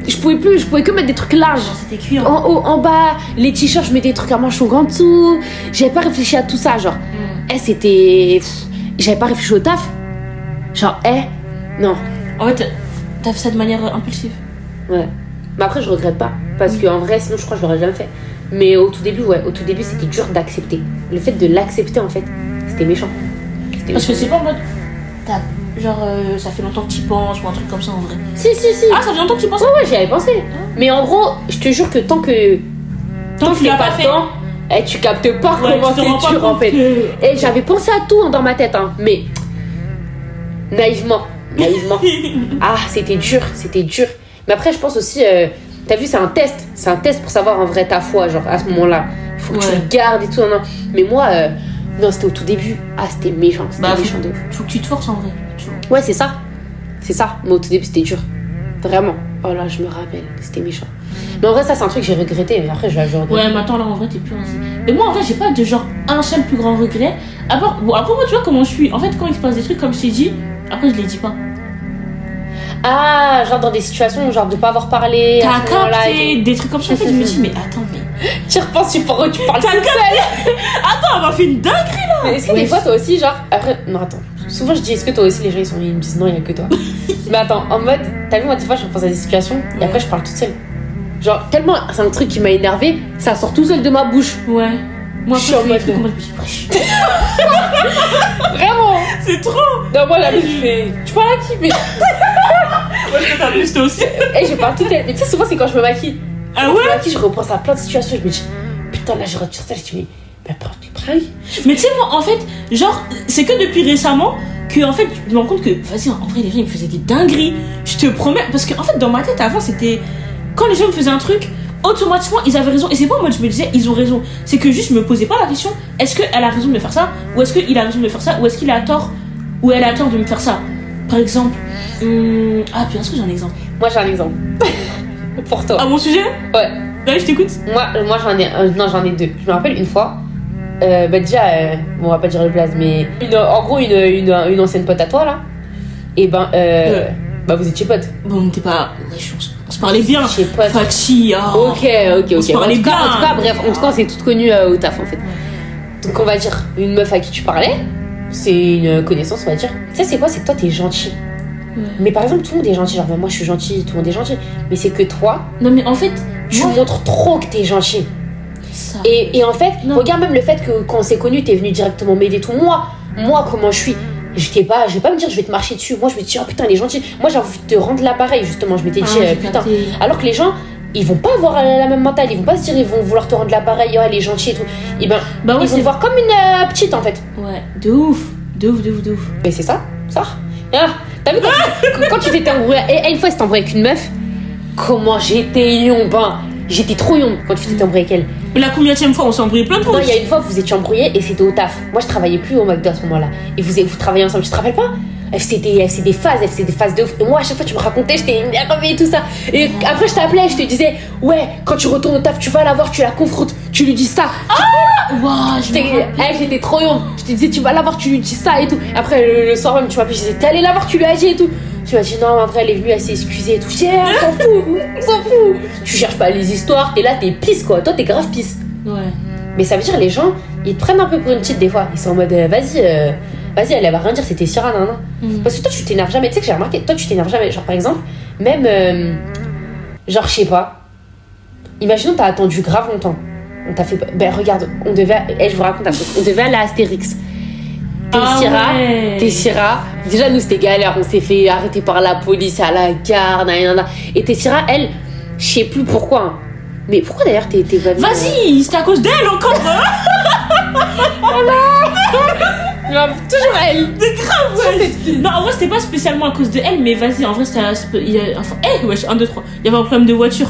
je pouvais plus, je pouvais que mettre des trucs larges. C'était cuir. En haut, en bas, les t-shirts, je mettais des trucs à manches longues en dessous. J'avais pas réfléchi à tout ça, genre. Mm. Eh, c'était. J'avais pas réfléchi au taf. Genre, eh, non. En fait, t'as fait ça de manière impulsive. Ouais. Mais après, je regrette pas. Parce qu'en vrai, sinon, je crois que je l'aurais jamais fait. Mais au tout début, ouais, au tout début, c'était dur d'accepter. Le fait de l'accepter, en fait, c'était méchant. Parce que c'est pas en mode. t'as- Genre, euh, ça fait longtemps que tu penses ou un truc comme ça en vrai. Si, si, si. Ah, ça fait longtemps que tu penses? Ouais, ouais, j'y avais pensé. Mais en gros, je te jure que tant que. Tant, que tu l'as pas fait. dedans, eh, tu captes pas Ouais, comment tu te rends c'est pas dur, en compte fait. que- Et j'avais pensé à tout hein, dans ma tête, hein. Mais. Naïvement. Naïvement. Ah, c'était dur, c'était dur. Mais après, je pense aussi, euh, t'as vu, c'est un test. C'est un test pour savoir en vrai ta foi, genre à ce moment-là. Faut que tu Ouais. le gardes et tout. Non, non. Mais moi, euh, non, c'était au tout début. Ah, c'était méchant. C'était Bah, méchant de ouf. Faut que tu te forces en vrai. Ouais, c'est ça. C'est ça. Mais au tout début, c'était dur. Vraiment. Oh là, je me rappelle. C'était méchant. Mais en vrai, ça, c'est un truc que j'ai regretté. Mais après, je je regrette. Ouais, mais attends, là en vrai, t'es plus ainsi. Mais moi en vrai, j'ai pas de genre un seul plus grand regret. À part, bon, après, moi, tu vois comment je suis. En fait, quand il se passe des trucs comme je t'ai dit, après, je les dis pas. Ah, genre dans des situations, genre de pas avoir parlé. T'as capté des trucs comme ça. En fait, je me dis, mais attends, mais. Tu repenses, tu parles, tu parles T'as toute seule. Attends, elle m'a fait une dinguerie là Mais Est-ce que Ouais. des fois, toi aussi, genre. Après, non, attends. Souvent, je dis, est-ce que toi aussi, les gens, ils, sont, ils me disent non, il y a que toi. Mais attends, en mode, t'as vu, moi, des fois, je repense à des situations et après, je parle toute seule. Genre, tellement, c'est un truc qui m'a énervé, ça sort tout seul de ma bouche. Ouais. Moi, Je suis en je mode- je Vraiment c'est trop Non, moi, la vie, je fais. Tu parles à qui Mais. Moi, je t'as vu, toi aussi. Eh, je parle toute seule. Mais tu sais, souvent, c'est quand je me maquille. Ah me ouais maquille, je repense à plein de situations, je me dis, putain, là, je retire ça, je dis, mais. Parle, tu parles. Mais tu sais, moi, en fait, genre, c'est que depuis récemment que, en fait, je me rends compte que, vas-y, en vrai, les gens, ils me faisaient des dingueries. Je te promets. Parce que, en fait, dans ma tête, avant, c'était. Quand les gens me faisaient un truc, automatiquement, ils avaient raison. Et c'est pas mode, je me disais, ils ont raison. C'est que juste, je me posais pas la question, est-ce qu'elle a raison de me faire ça Ou est-ce qu'il a raison de me faire ça Ou est-ce qu'il a tort Ou elle a tort de me faire ça? Par exemple. hum, Ah, puis est-ce que j'ai un exemple? Moi, j'ai un exemple. Pour toi. À mon sujet Ouais. Ouais, je t'écoute. Moi, moi j'en ai un- non, j'en ai deux. Je me rappelle une fois, euh, bah déjà, euh, bon, on va pas dire le blaze, mais une- en gros, une, une, une ancienne pote à toi là, et ben, euh, bah vous étiez potes. Bon, t'es pas. Ouais, je- on se- on parlait bien. Chez potes. Fachi, oh. Ok, ok, On se ok. En parlait tout, cas, bien. en tout cas, bref, en tout cas, c'est tout connu euh, au taf en fait. Donc on va dire une meuf à qui tu parlais, c'est une connaissance, on va dire. Ça c'est quoi? C'est que toi t'es gentil. Ouais. Mais par exemple, tout le monde est gentil. Genre, moi je suis gentil, tout le monde est gentil. Mais c'est que toi, Non, mais en fait, tu moi, montres trop que t'es gentil. ça. Et, et en fait, Non. regarde même le fait que quand on s'est connu, t'es venu directement m'aider tout. Moi, moi, comment je suis? Je t'ai pas, je vais pas me dire je vais te marcher dessus. Moi, je vais te dire, oh putain, elle est gentille. Moi, j'ai envie de te rendre l'appareil, justement. Je m'étais Ah, dit, j'ai putain. capté. Alors que les gens, ils vont pas avoir la, même mentale. Ils vont pas se dire, ils vont vouloir te rendre l'appareil, oh, elle est gentille et tout. Et ben, Bah ouais, ils vont te voir comme une euh, petite, en fait. Ouais, de ouf. De ouf, de ouf, de ouf. Mais c'est ça, ça. Ah, t'as vu quand, tu- quand tu t'étais embrouillé, et, une fois, c'était embrouillé avec une meuf, comment j'étais yombe, hein. J'étais trop yombe quand tu t'étais embrouillé avec elle. Mais la combienième fois, on s'est embrouillé plein de fois. Non, il y a une fois, vous étiez embrouillés et c'était au taf. Moi, je travaillais plus au McDo à ce moment-là. Et vous, vous travaillez ensemble, tu te rappelles pas? Elle faisait, des, elle faisait des phases, elle faisait des phases de ouf. Et moi, à chaque fois, tu me racontais, j'étais énervée et tout ça. Et après, je t'appelais, je te disais, ouais, quand tu retournes au taf, tu vas la voir, tu la confrontes, tu lui dis ça. Waouh, je J'étais trop young. Je te disais, tu vas la voir, tu lui dis ça et tout. Après, le, le soir même, tu m'appelles, je disais, t'es allée la voir, tu lui as dit et tout. Tu m'as dit, non, vrai, elle est venue, elle s'est excusée et tout. Je dis, eh, on s'en fout, on s'en fout. Tu cherches pas les histoires, t'es là, t'es pisse quoi. Toi, t'es grave pisse. Ouais. Mais ça veut dire, les gens, ils te prennent un peu pour une petite des fois. Ils sont en mode, euh, vas-y, euh, vas-y, elle, elle va rien dire, c'était Syrah, nan, nan. Mm. Parce que toi, tu t'énerves jamais. Tu sais que j'ai remarqué, toi, tu t'énerves jamais. Genre, par exemple, même, euh, genre, je sais pas. Imaginons, t'as attendu grave longtemps. On t'a fait. Ben, regarde, on devait. Eh, je vous raconte un truc. On devait aller à Astérix. T'es Ah Syrah. ouais. T'es Syrah. Déjà, nous, c'était galère. On s'est fait arrêter par la police à la gare. nan, nan. Et t'es Syrah, elle, Je sais plus pourquoi. hein. Mais pourquoi d'ailleurs t'es pas Vas-y, c'était à cause d'elle encore. hein. toujours elle. C'est grave, ouais. Non, en vrai, c'était pas spécialement à cause de elle, mais vas-y, en vrai, c'était. un- il y a- Enfin, eh, wesh, 1, 2, 3. Il y avait un problème de voiture.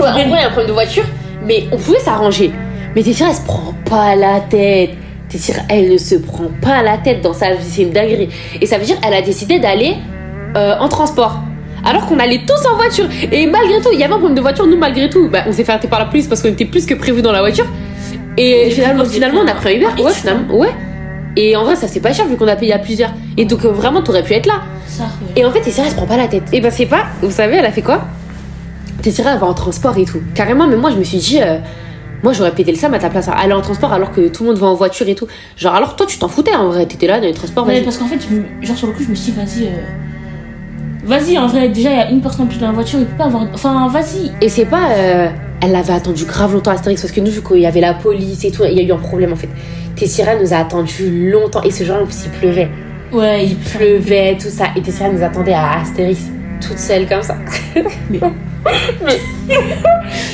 Ouais, en vrai, il y a un problème de voiture, mais on pouvait s'arranger. Mais Tessira, elle se prend pas la tête. Tessira, elle ne se prend pas la tête dans sa vie, c'est une dinguerie. Et ça veut dire qu'elle a décidé d'aller euh, en transport. Alors qu'on allait tous en voiture. Et malgré tout, il y avait un problème de voiture, nous, malgré tout, bah, on s'est fait arrêter par la police parce qu'on était plus que prévu dans la voiture. Et Et finalement, finalement, on a pris un Uber. un Ouais, finalement, ouais. Et en vrai, ça c'est pas cher vu qu'on a payé à plusieurs. Et donc, euh, vraiment, t'aurais pu être là. Ça. Et en fait, Tessira, elle se prend pas la tête. Et ben, c'est pas, vous savez, elle a fait quoi? Tessira, elle va en transport et tout. Carrément, mais moi, je me suis dit, euh, moi, j'aurais pété le sam à ta place. Aller en transport alors que tout le monde va en voiture et tout. Genre, alors toi, tu t'en foutais en vrai. T'étais là dans les transports, Ouais, parce qu'en fait, je genre sur le coup, je me suis dit, vas-y. euh, Vas-y, en vrai, déjà, il y a une personne en plus dans la voiture, il peut pas avoir. Enfin, vas-y. Et c'est pas. euh, elle avait attendu grave longtemps Astérix parce que nous, vu qu'il y avait la police et tout, il y a eu un problème en fait. Tessira nous a attendu longtemps. Et ce jour-là, en plus, il pleuvait. Ouais, il pleuvait, tout ça. Et Tessira nous attendait à Astérix, toute seule comme ça.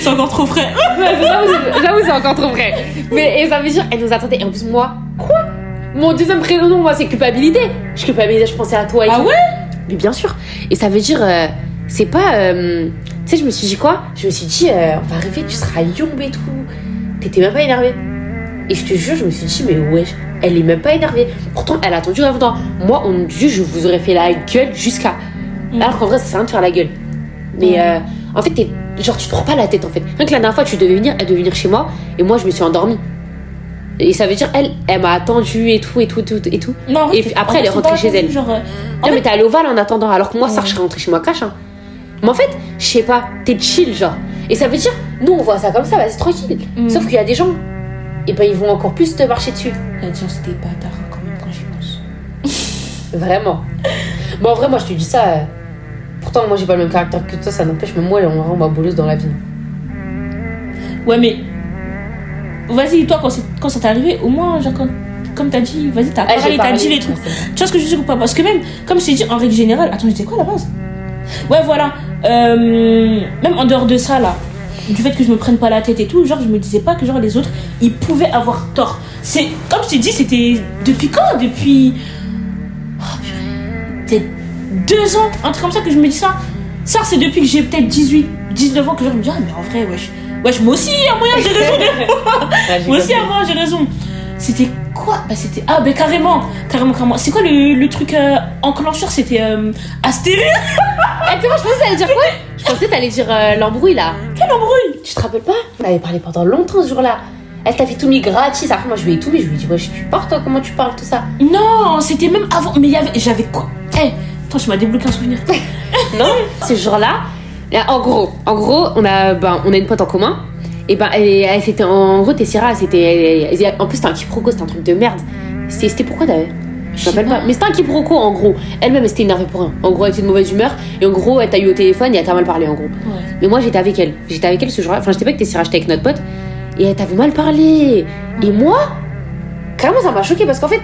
C'est encore trop frais. J'avoue, c'est encore trop vrai. Mais et ça veut dire, elle nous attendait. Et en plus, moi, quoi? Mon deuxième prénom, moi, c'est culpabilité. Je culpabilisais, je pensais à toi. Et Ah tout. ouais? Mais bien sûr. Et ça veut dire, euh, c'est pas. euh, tu sais, je me suis dit quoi? Je me suis dit, euh, on va arriver, tu seras yombe et tout. T'étais même pas énervée. Et je te jure, je me suis dit, mais ouais, elle est même pas énervée. Pourtant, elle a attendu longtemps. Moi, on dit, je vous aurais fait la gueule jusqu'à. Mm. Alors qu'en vrai, ça sert à rien de faire la gueule. Mais Ouais. euh, en fait, t'es- genre, tu te prends pas la tête en fait. Rien que la dernière fois, tu devais venir, elle devait venir chez moi. Et moi, je me suis endormie. Et ça veut dire, elle, elle m'a attendu et tout, et tout, tout, et tout. Non, Et après, elle est rentrée chez elle. Genre, euh, Non, mais t'es allée au Val en attendant, alors que moi, ça, Ouais. je serais rentrée chez moi cash. Hein. Mais en fait, je sais pas, t'es chill, genre. Et ça veut dire, nous, on voit ça comme ça, vas-y, tranquille. Mm. Sauf qu'il y a des gens, et ben, ils vont encore plus te marcher dessus. la gens, c'était bâtard hein, quand même quand j'y pense. Vraiment. Bon, en vrai, moi, je te dis ça. euh, Pourtant, moi, j'ai pas le même caractère que toi, ça n'empêche, mais moi, on ma bouleuse dans la vie. Ouais, mais. Vas-y, toi, quand, quand ça t'est arrivé, au moins, genre, quand- comme t'as dit, vas-y, t'as Ah, parlé, t'as dit les trucs. Tu vois ce que je veux dire ou pas? Parce que même, comme je t'ai dit, en règle générale, attends, je disais quoi à la base? Ouais, voilà. Euh, même en dehors de ça, là, du fait que je me prenne pas la tête et tout, genre, je me disais pas que genre les autres, ils pouvaient avoir tort. C'est, comme je t'ai dit, c'était depuis quand? Depuis. Oh. Peut-être deux ans, un truc comme ça que je me dis ça. Ça, c'est depuis que j'ai peut-être 18, 19 ans que genre, je me dis, ah, mais en vrai, wesh. Wesh, moi aussi, à moyen, j'ai raison. Ouais, j'ai Moi aussi, à moi, j'ai raison. C'était quoi? Bah, c'était. Ah, bah, carrément. Carrément, carrément. C'est quoi le, le truc euh, enclencheur? C'était euh, Astérix Eh, tu sais, moi, je pensais t'allais dire quoi? Je pensais t'allais dire euh, l'embrouille, là. Quel embrouille? Tu te rappelles pas? On avait parlé pendant longtemps ce jour-là. Elle t'a fait tout mis gratis. Après, moi, je lui ai tout mis. Je lui ai dit, wesh, tu pars, toi, comment tu parles, tout ça? Non, c'était même avant. Mais il y avait. J'avais quoi? Eh, attends, tu m'as débloqué un souvenir. Non Ce jour-là, là, en gros, en gros, on a, ben, on a une pote en commun. Et ben, elle, elle c'était en gros, Tessira, c'était. En plus, c'était un quiproquo, c'était un truc de merde. C'était pourquoi d'ailleurs? Je rappelle pas. Mais c'était un quiproquo en gros. Elle-même, elle s'était énervée pour rien. En gros, elle était de mauvaise humeur. Et en gros, elle t'a eu au téléphone et elle t'a mal parlé en gros. Ouais. Mais moi, j'étais avec elle. J'étais avec elle ce jour-là. Enfin, j'étais pas avec Tessira, j'étais avec notre pote. Et elle t'avait mal parlé. Et moi, carrément, ça m'a choqué parce qu'en fait,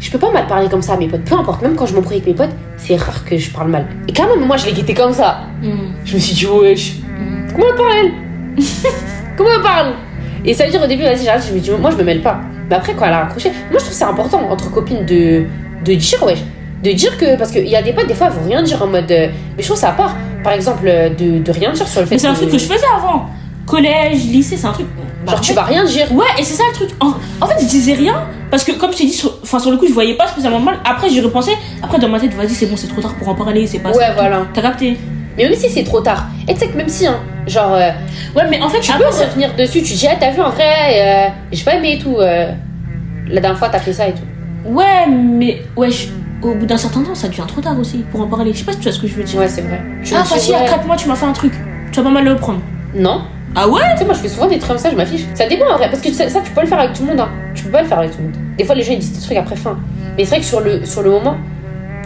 je peux pas mal parler comme ça à mes potes. Peu importe, même quand je m'embrouille avec mes potes, c'est rare que je parle mal. Et carrément, moi, je l'ai guetté comme ça. Hmm. Je me suis dit, wesh, Hmm. comment elle parle elle? Comment elle parle? Et ça veut dire au début, vas-y, j'arrête, je me dis, moi je me mêle pas. Mais après, quand elle a raccroché, moi je trouve que c'est important entre copines de, de dire, wesh. De dire que, parce qu'il y a des potes, des fois, elles vont rien dire en mode. euh, mais je trouve ça à part. Par exemple, euh, de, de rien dire sur le fait Mais c'est un truc que je faisais avant. Collège, lycée, c'est un truc. bah, Genre, en tu vas rien dire. Ouais, et c'est ça le truc. En, en fait, je disais rien parce que, comme je t'ai dit, sur, enfin, sur le coup, je voyais pas spécialement mal. Après, j'y repensais. Après, dans ma tête, vas-y, c'est bon, c'est trop tard pour en parler, c'est pas Ouais, ça. voilà. T'as capté? Mais même si c'est trop tard. Et tu sais que même si, hein, genre, euh, Ouais, mais en fait, tu après, peux revenir dessus, tu dis, ah, t'as vu en vrai, euh, j'ai pas aimé et tout. euh, la dernière fois, t'as fait ça et tout. Ouais, mais ouais, je- au bout d'un certain temps, ça devient trop tard aussi pour en parler. Je sais pas si tu vois ce que je veux dire. Ouais, c'est vrai. Je ah, facile, ouais. 4 mois, tu m'as fait un truc. Tu vas pas mal le prendre. Non. Ah ouais Tu sais, moi je fais souvent des trucs comme ça, je m'affiche. Ça dépend en vrai, parce que ça, ça, tu peux le faire avec tout le monde. Hein. Tu peux pas le faire avec tout le monde. Des fois les gens ils disent des trucs après fin. Mais c'est vrai que sur le, sur le moment,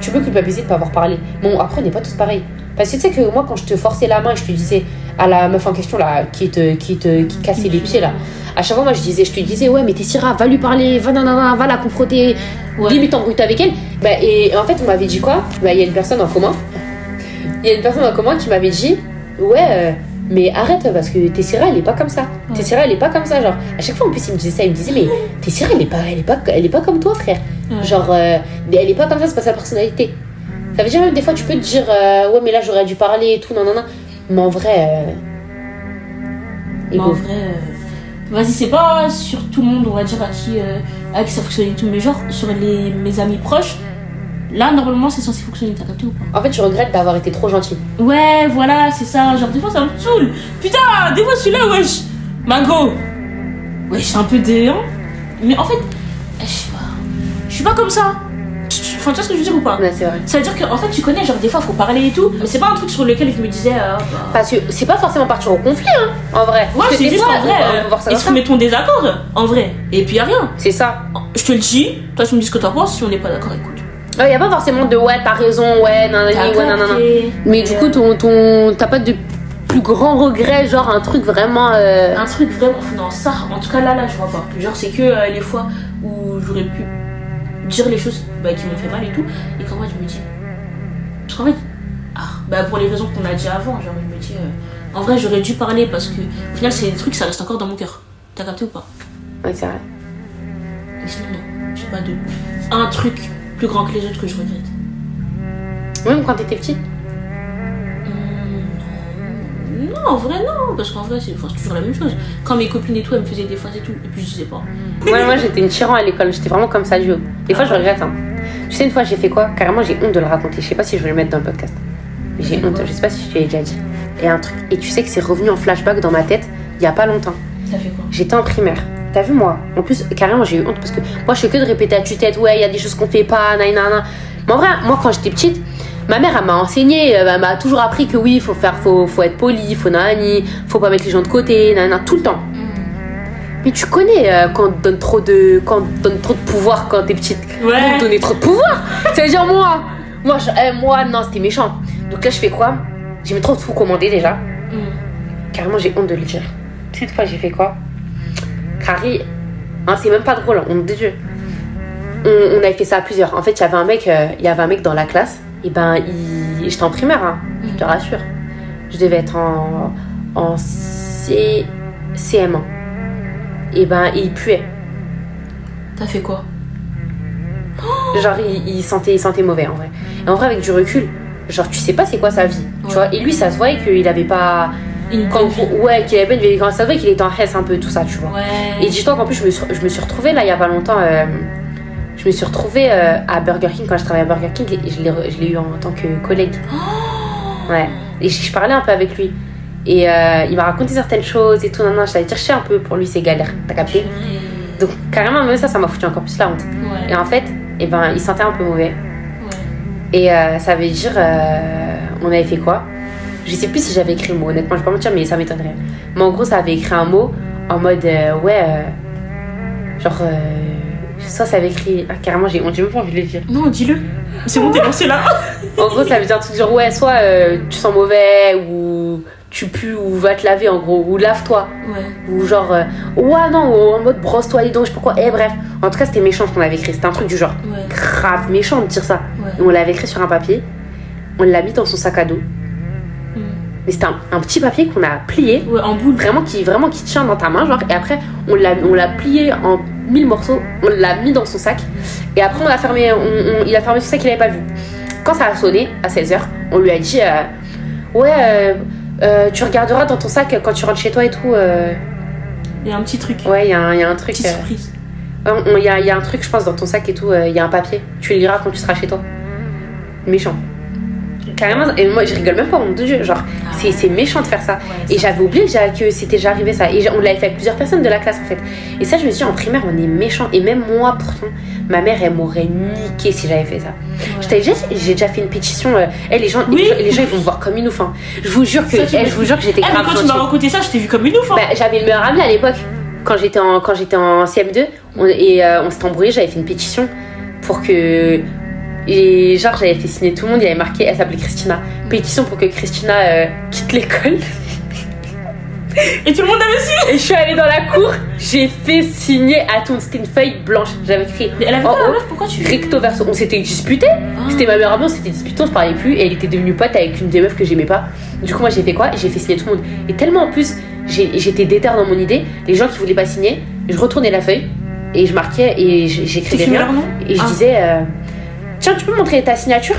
tu peux culpabiliser de pas avoir parlé. Bon, après on n'est pas tous pareils. Parce que tu sais que moi quand je te forçais la main et je te disais à la meuf en question là, qui te, qui te qui cassait les pieds là, à chaque fois moi je disais, je te disais, ouais, mais t'es Syrah, va lui parler, va, nanana, va la confronter, Ouais. limite embrouille avec elle. Bah, et en fait on m'avait dit quoi? Bah, il y a une personne en commun. Il y a une personne en commun qui m'avait dit, ouais. euh, Mais arrête parce que Tessira elle est pas comme ça. Ouais. Tessira elle est pas comme ça. Genre, à chaque fois en plus il me disait ça, il me disait, mais Tessira elle est pas, elle est pas, elle est pas comme toi frère. Ouais. Genre, euh, elle est pas comme ça, c'est pas sa personnalité. Ça veut dire même des fois tu peux te dire, euh, ouais, mais là j'aurais dû parler et tout, non, non, non. Mais en vrai. euh, Mais en vrai, euh, vas-y, c'est pas sur tout le monde, on va dire, à qui, euh, à qui ça fonctionne et tout, mais genre sur les, mes amis proches, là, normalement, c'est censé fonctionner, t'as capté ou pas? En fait, je regrette d'avoir été trop gentille. Ouais, voilà, c'est ça, genre des fois ça me saoule. Putain, des fois celui-là, wesh, Mago, wesh, c'est un peu déant, mais en fait, eh, je sais pas, je suis pas comme ça. Enfin, tu vois ce que je veux dire ou pas Ouais, c'est vrai. Ça veut dire qu'en fait, tu connais, genre des fois, faut parler et tout, mais c'est pas un truc sur lequel je me disais, euh, bah, Parce que c'est pas forcément partir au conflit, hein, en vrai. Ouais, c'est juste en vrai, euh, exprimer ton désaccord, en vrai. Et puis y a rien. C'est ça. Je te le dis, toi tu me dis ce que t'en penses, si on n'est pas d'accord, écoute. Il y a pas forcément de ouais, t'as raison, ouais, nanani, ouais, nanana. Mais du coup, euh, ton, ton, t'as pas de plus grand regret, genre un truc vraiment. euh, un truc vraiment, non, ça, en tout cas là, là, je vois pas. Genre, c'est que euh, les fois où j'aurais pu dire les choses bah, qui m'ont fait mal et tout, et qu'en vrai, je me dis. Qu'en fait, ah, bah, pour les raisons qu'on a dit avant, genre, je me dis. euh, en vrai, j'aurais dû parler parce que, au final, c'est des trucs, ça reste encore dans mon cœur. T'as capté ou pas? Ouais, c'est vrai. Mais sinon, non, j'ai pas de. Un truc plus grand que les autres que je regrette. Même quand t'étais petite? Non, en vrai, non, parce qu'en vrai, c'est enfin, toujours la même chose. Quand mes copines et tout, elles me faisaient des phases et tout, et puis je disais pas. Ouais, moi j'étais une tyran à l'école, j'étais vraiment comme ça, du haut. Des fois je regrette. Hein. Tu sais, une fois j'ai fait quoi? Carrément j'ai honte de le raconter. Je sais pas si je vais le mettre dans le podcast. J'ai honte, je sais pas si te l'ai déjà dit. Et un truc. Et tu sais que c'est revenu en flashback dans ma tête il y a pas longtemps. Ça fait quoi? J'étais en primaire. T'as vu moi? En plus, carrément j'ai eu honte parce que moi je fais que de répéter à tue-tête, ouais, il y a des choses qu'on fait pas, nanana. Mais en vrai, moi quand j'étais petite, ma mère elle m'a enseigné, euh, elle m'a toujours appris que oui, faut faire, faut, faut être poli, faut nani, faut pas mettre les gens de côté, nanana, tout le temps. Mais tu connais euh, quand on te donne trop de, quand on te donne trop de pouvoir quand t'es petite. Ouais. Donnait trop de pouvoir. Veut dire moi, moi, je- eh, moi non, c'était méchant. Donc là je fais quoi? J'ai trop de tout commandé déjà. Hmm. Carrément, j'ai honte de le dire. Cette fois, j'ai fait quoi? Carrie, hein, c'est même pas drôle, honte de Dieu. On, on avait fait ça à plusieurs. En fait, il y avait un mec, euh, il y avait un mec dans la classe. Et ben, il... j'étais en primaire, hein, je te rassure. Je devais être en, en C... CM1. Et ben, il puait. T'as fait quoi? Genre, il, il sentait, il sentait mauvais en vrai. Et en vrai, avec du recul, genre, tu sais pas c'est quoi sa vie. Tu vois Et lui, ça se voyait qu'il avait pas. Une Quand, ouais, qu'il avait pas une vie. Quand ça se voyait qu'il était en hesse un peu, tout ça, tu vois. Ouais. Et dis-toi qu'en plus, je me, suis, je me suis retrouvée là il y a pas longtemps. euh, je me suis retrouvée euh, à Burger King quand je travaillais à Burger King et je l'ai, eu en, tant que collègue. Ouais. Et je, parlais un peu avec lui. Et euh, il m'a raconté certaines choses et tout. Non, non, je t'avais sais un peu pour lui, c'est galère. T'as capté? Donc, carrément, même ça, ça m'a foutu encore plus la honte. Ouais. Et en fait, eh ben, il sentait un peu mauvais. Ouais. Et euh, ça veut dire, euh, on avait fait quoi? Je sais plus si j'avais écrit le mot, honnêtement, je vais pas mentir, mais ça m'étonnerait. Mais en gros, ça avait écrit un mot en mode, ouais, genre, ça, ça avait écrit, ah, carrément, j'ai même pas envie de le dire. Non, dis-le. C'est bon, t'es lancé là. En gros, ça veut dire un truc genre, ouais, soit euh, tu sens mauvais, ou tu pues, ou va te laver, en gros, ou lave-toi. Ouais. Ou genre, euh, ouais, non, ou en mode brosse-toi les dents, je sais pas quoi. Et bref, en tout cas, c'était méchant ce qu'on avait écrit, c'était un truc du genre, Ouais. grave méchant de dire ça. Ouais. Et on l'avait écrit sur un papier, on l'a mis dans son sac à dos. Mais c'était un, un petit papier qu'on a plié, Ouais, en boule. vraiment qui, vraiment qui tient dans ta main, genre, et après on l'a, on l'a plié en mille morceaux, on l'a mis dans son sac, et après on l'a fermé, on- on- il a fermé son sac, il avait pas vu. Quand ça a sonné, à 16h, on lui a dit, euh, ouais, euh, euh, tu regarderas dans ton sac quand tu rentres chez toi et tout, Il y a un petit truc. ouais, il y, a un- il y a un truc, Petite surprise. il y, a, il y a un truc, je pense, dans ton sac et tout, il y a un papier, tu le liras quand tu seras chez toi. Méchant. Carrément, et moi je rigole même pas, mon dieu, genre, c'est, c'est méchant de faire ça. Ouais, Et j'avais oublié déjà que c'était déjà arrivé ça. Et on l'avait fait avec plusieurs personnes de la classe en fait. Et ça, je me suis dit, en primaire, on est méchant. Et même moi, pourtant, ma mère, elle m'aurait niqué si j'avais fait ça. Déjà dit, j'ai déjà fait une pétition. euh, les, gens, Oui. les, gens- les gens, ils vont me voir comme une ouf. hein. Je vous jure que, je vous jure que j'étais Eh, mais grave quand tu m'as raconté ça, je t'ai vu comme une ouf. Hein. Bah, j'avais le meilleur ami à l'époque. Quand j'étais en, quand j'étais en CM2, on- et euh, on s'était embrouillé, j'avais fait une pétition pour que. Et genre, j'avais fait signer tout le monde, il y avait marqué, elle s'appelait Christina. Pétition pour que Christina euh, quitte l'école. Et tout le monde avait su. Et je suis allée dans la cour, j'ai fait signer à tout. C'était une feuille blanche. J'avais écrit Mais elle avait en pas la haut, meuf, pourquoi tu. recto verso. On s'était disputé. Ah. C'était ma meilleure amie, on s'était disputé, on se parlait plus. Et elle était devenue pote avec une des meufs que j'aimais pas. Du coup, moi, j'ai fait quoi? J'ai fait signer tout le monde. Et tellement en plus, j'étais déter dans mon idée, les gens qui voulaient pas signer, je retournais la feuille et je marquais et j'écrivais rien. Et je Ah. disais, euh, tiens, tu peux montrer ta signature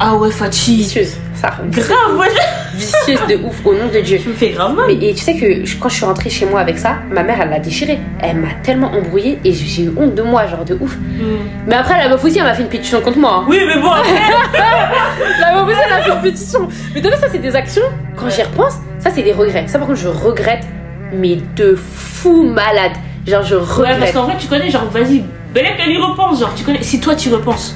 Ah ouais, Fatih. Vicieuse, ça. Grave, ouais. Vicieuse de ouf, au nom de Dieu. Tu me fais grave mal. Mais et tu sais que je- quand je suis rentrée chez moi avec ça, ma mère elle l'a déchiré. Elle m'a tellement embrouillée et j'ai eu honte de moi, genre de ouf. Hmm. Mais après, la meuf aussi, elle m'a fait une pétition contre moi. hein. Oui, mais bon, après. La meuf aussi, elle a fait une pétition. Mais t'as vu, ça, c'est des actions. Quand j'y repense, ça, c'est des regrets. Ça, par contre, je regrette, mais de fou malade. Genre, je Ouais, parce regrette. qu'en vrai, tu connais, genre, vas-y, Belek, elle y repense. Genre, tu connais, si toi, tu y repenses.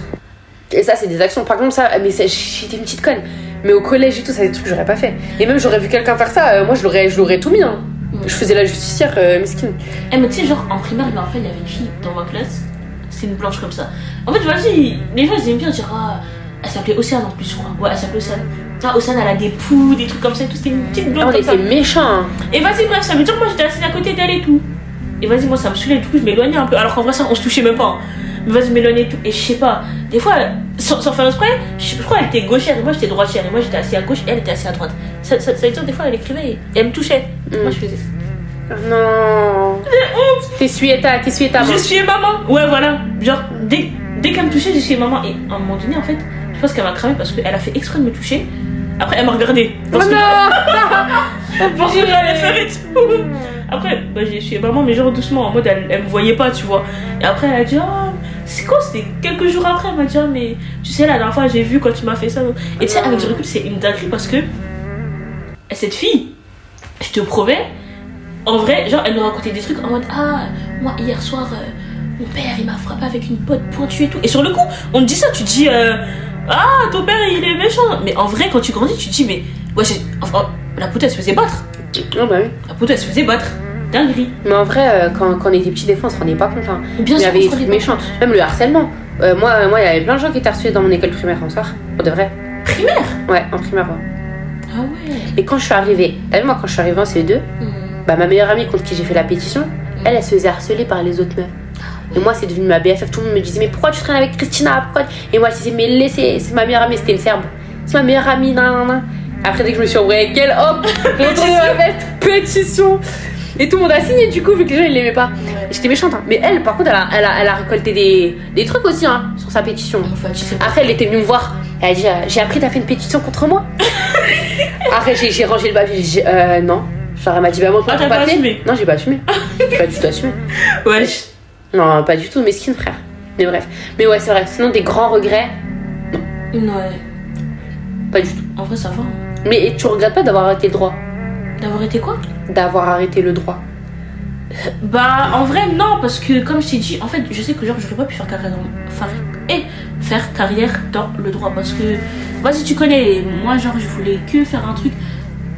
Et ça, c'est des actions. Par contre, ça, mais j'étais une petite conne. Mais au collège et tout, ça, des trucs que j'aurais pas fait. Et même, j'aurais vu quelqu'un faire ça, euh, moi, je l'aurais, je l'aurais tout mis. Hein. Je faisais la justicière, euh, mesquine. Eh, mais tu sais, genre, en primaire, je me rappelle, il y avait une fille dans ma classe. C'est une blanche comme ça. En fait, vas-y, les gens, ils aiment bien dire, ah, elle s'appelait Océane en plus, je crois. Ouais, elle s'appelait Océane. Ah, Océane, elle a des poux, des trucs comme ça et tout. C'était une petite Ah, blonde on comme ça. était méchants. hein. Et vas-y, bref, ça veut dire, moi, j'étais assise à côté d'elle et tout. Et vas-y, moi, ça me saoulait, du coup, je m'éloignais un peu. Alors qu'en vrai, ça, on se touchait même pas. hein. Mais vas-y, je m'éloignais et tout. Et je sais pas, des fois, sans, sans faire exprès, je, je crois qu'elle était gauchère et moi, j'étais droitière. Et moi, j'étais assis à gauche et elle était assise à droite. Ça, ça, ça veut dire, des fois, elle écrivait et elle me touchait. Mm. Moi, je faisais. Non. T'essuyais ta, t'essuyais ta main. Je suis maman. Ouais, voilà. Genre, dès, dès qu'elle me touchait, je suis maman. Et à un moment donné, en fait, je pense qu'elle m'a cramé parce qu'elle a fait exprès de me toucher. Après, elle m'a regardé. Oh Parce que non parce que j'allais faire et tout. Après, bah, j'ai suis maman, mais genre doucement, en mode, elle, me voyait pas, tu vois. Et après, elle a dit, oh, c'est quoi C'était quelques jours après, elle m'a dit, Ah, mais tu sais, la dernière fois, j'ai vu quand tu m'as fait ça. Et tu sais, avec du recul, c'est une dinguerie parce que cette fille, je te promets, en vrai, genre, elle nous racontait des trucs en mode Ah, moi, hier soir, euh, mon père, il m'a frappé avec une pote pointue et tout. Et sur le coup, on te dit ça, tu dis euh, Ah, ton père, il est méchant. Mais en vrai, quand tu grandis, tu te dis Mais, ouais, enfin, la pote, elle se faisait battre. Non, bah oui. La pote, elle se faisait battre. Dinguerie. Mais en vrai, euh, quand, quand on était petits, des fois, on se rendait pas compte. hein. Bien Il y avait des trucs méchants. Même le harcèlement. Euh, moi, moi, il y avait plein de gens qui étaient harcelés dans mon école primaire en soir. Pour de vrai. Primaire? Ouais, en primaire, ouais. Ah ouais. Et quand je suis arrivée, moi, quand je suis arrivée en CE2, bah, ma meilleure amie contre qui j'ai fait la pétition, elle, elle se faisait harceler par les autres meufs. Et moi, c'est devenu ma BFF. Tout le monde me disait, mais pourquoi tu traînes avec Christina? Pourquoi Et moi, je disais, mais laissez, c'est ma meilleure amie, c'était une serbe. C'est ma meilleure amie, nan, nan, nan. Après, dès que je me suis envoyée avec elle, hop, pétition. Et tout le monde a signé, du coup, vu que les gens, ils l'aimaient pas. J'étais méchante, hein. Mais elle, par contre, elle a, elle a, elle a récolté des, des trucs aussi, hein, sur sa pétition. Enfin. Après, elle était venue me voir. Elle a dit euh, J'ai appris, t'as fait une pétition contre moi? Après, j'ai rangé le papier. J'ai Euh, non. Genre, elle m'a dit Bah, montre-moi Ah, pas papier. assumé Non, j'ai pas assumé. j'ai pas du tout assumé. Wesh. Non, pas du tout. Mesquine, frère. Mais bref. Mais ouais, c'est vrai. Sinon, des grands regrets, Ouais. pas du tout. En vrai, ça va. Mais tu regrettes pas d'avoir arrêté le droit D'avoir été quoi D'avoir arrêté le droit. Bah, en vrai, non, parce que comme je t'ai dit, en fait, je sais que genre, j'aurais pas pu faire carrière dans, faire, et faire carrière dans le droit. Parce que, vas-y, tu connais, moi, genre, je voulais que faire un truc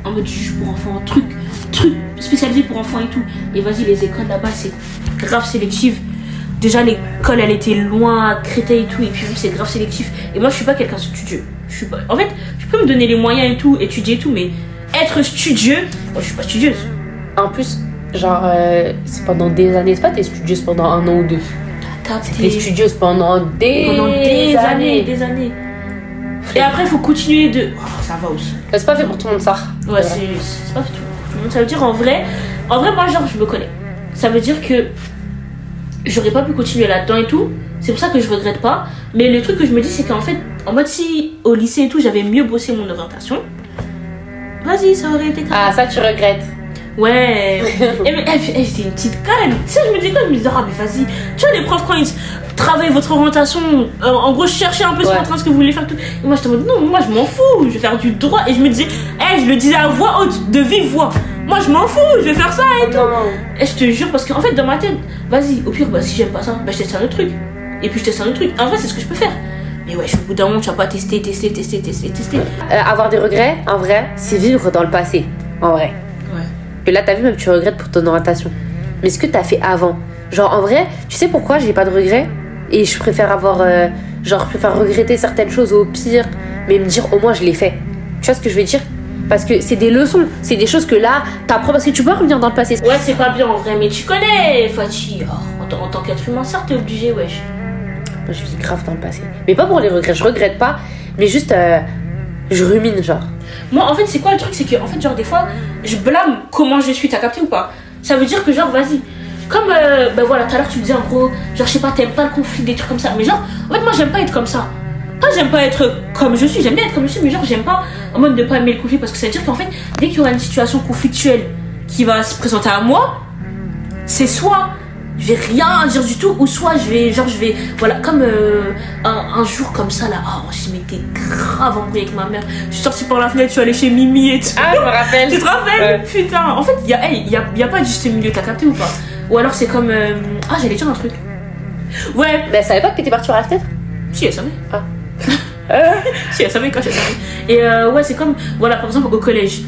en mode juge pour enfants, un truc, truc spécialisé pour enfants et tout. Et vas-y, les écoles là-bas, c'est grave sélectif. Déjà, l'école, elle était loin à Créteil et tout, et puis c'est grave sélectif. Et moi, je suis pas quelqu'un studieux. Je suis pas. En fait, peux me donner les moyens et tout, étudier et tout, mais être studieux, moi, je suis pas studieuse. En plus, genre, euh, c'est pendant des années. C'est pas t'es studieuse pendant un an ou deux. T'es studieuse pendant des, pendant des années, des années. Et après, il faut continuer de. Oh, ça va aussi. C'est pas fait pour tout le monde, ça. Ouais, C'est pas tout. tout le monde. Ça veut dire en vrai, en vrai, moi, genre, je me connais. Ça veut dire que j'aurais pas pu continuer là-dedans et tout. C'est pour ça que je regrette pas. Mais le truc que je me dis, c'est qu'en fait, en mode si au lycée et tout, j'avais mieux bossé mon orientation, vas-y, ça aurait été grave. Ah, ça, tu regrettes. Ouais. et mais, j'étais une petite canne. Tu sais, je me disais quoi Je me disais, ah, mais vas-y. Tu vois, les profs, quand ils travaillent votre orientation, euh, en gros, chercher un peu sur Ouais. train ce que vous voulez faire. Tout. Et moi, j'étais en mode, non, moi, je m'en fous. Je vais faire du droit. Et je me disais, eh, je le disais à voix haute, de vive voix. Moi, je m'en fous. Je vais faire ça et tout. Non. Et je te jure, parce qu'en fait, dans ma tête, vas-y, au pire, bah, si j'aime pas ça, bah, je teste un autre truc. Et puis, je teste un autre truc. En vrai, c'est ce que je peux faire. Mais ouais, au bout d'un moment, tu vas pas tester, tester, tester, tester, tester. Euh, avoir des regrets, en vrai, c'est vivre dans le passé. En vrai. Ouais. Que là, t'as vu, même tu regrettes pour ton orientation. Mais ce que t'as fait avant. Genre, en vrai, tu sais pourquoi j'ai pas de regrets? Et je préfère avoir. euh, genre, je préfère regretter certaines choses au pire, mais me dire au moins je l'ai fait. Tu vois ce que je veux dire? Parce que c'est des leçons, c'est des choses que là, t'apprends parce que tu peux revenir dans le passé. Ouais, c'est pas bien en vrai, mais tu connais, Fatih. Oh, en, tant- en tant qu'être humain, certes, t'es obligé, wesh. Je vis grave dans le passé. Mais pas pour les regrets, je regrette pas, mais juste. euh, Je rumine, genre. Moi, en fait, c'est quoi le truc C'est que, en fait, genre, des fois, je blâme comment je suis, t'as capté ou pas? Ça veut dire que, genre, vas-y. Comme, euh, ben voilà, tout à l'heure, tu me disais, en gros, genre, je sais pas, t'aimes pas le conflit, des trucs comme ça. Mais, genre, en fait, moi, j'aime pas être comme ça. Pas, j'aime pas être comme je suis, j'aime bien être comme je suis, mais, genre, j'aime pas en mode de pas aimer le conflit parce que ça veut dire qu'en fait, dès qu'il y aura une situation conflictuelle qui va se présenter à moi, c'est soit je vais rien dire du tout ou soit je vais genre je vais voilà comme euh, un, un jour comme ça là oh je m'étais grave embrouillée avec ma mère. Je suis sortie par la fenêtre je suis allée chez Mimi et tout. Ah, je me rappelle. tu te rappelles Ouais. putain en fait il y a, hey, y, a, y a pas juste milieu t'as capté ou pas? Ou alors c'est comme euh, ah j'allais dire un truc. Ouais. Mais elle savait pas que t'étais partie par la fenêtre? Si elle savait. Ah. si elle savait quand elle savait. Et euh, ouais c'est comme voilà par exemple au collège.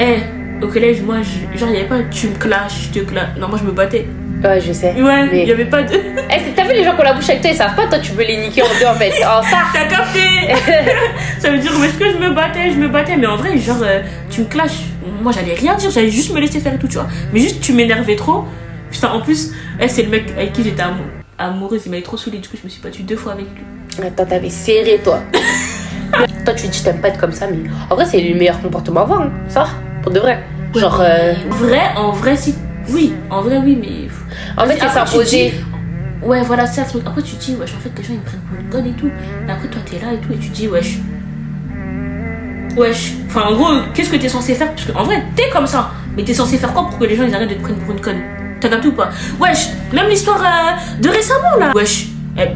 Eh au collège moi je- genre il y avait pas tu me clashes je te clash non moi je me battais Ouais, je sais. ouais il Mais- y avait pas de Eh, c'est- T'as vu les gens qui ont la bouche avec toi, ils savent pas, toi tu veux les niquer en deux en fait. Oh, ça T'as capté Ça veut dire, mais est-ce que je me battais, je me battais, mais en vrai, genre, euh, tu me clashes. Moi, j'allais rien dire, j'allais juste me laisser faire et tout, tu vois. Mais juste, tu m'énervais trop. Putain, en plus, eh, c'est le mec avec qui j'étais amou- amoureuse, il m'avait trop saoulé, du coup, je me suis battue deux fois avec lui. Attends, t'avais serré toi. toi tu dis t'aimes pas être comme ça, mais en vrai c'est le meilleur comportement à avoir, hein. ça Pour de vrai. Genre, euh, Vrai, en vrai, si. Oui, en vrai, oui, mais. En fait c'est tu s'imposer. Ouais, voilà, c'est truc. Après, tu dis, wesh, en fait, les gens ils me prennent pour une conne et tout. Et après, toi, t'es là et tout, et tu dis, wesh. Wesh. Enfin, en gros, qu'est-ce que t'es censé faire? Parce qu'en vrai, t'es comme ça. Mais t'es censé faire quoi pour que les gens ils arrêtent de te prendre pour une conne? T'as capté ou pas? Wesh, même l'histoire euh, de récemment là. Wesh. elle-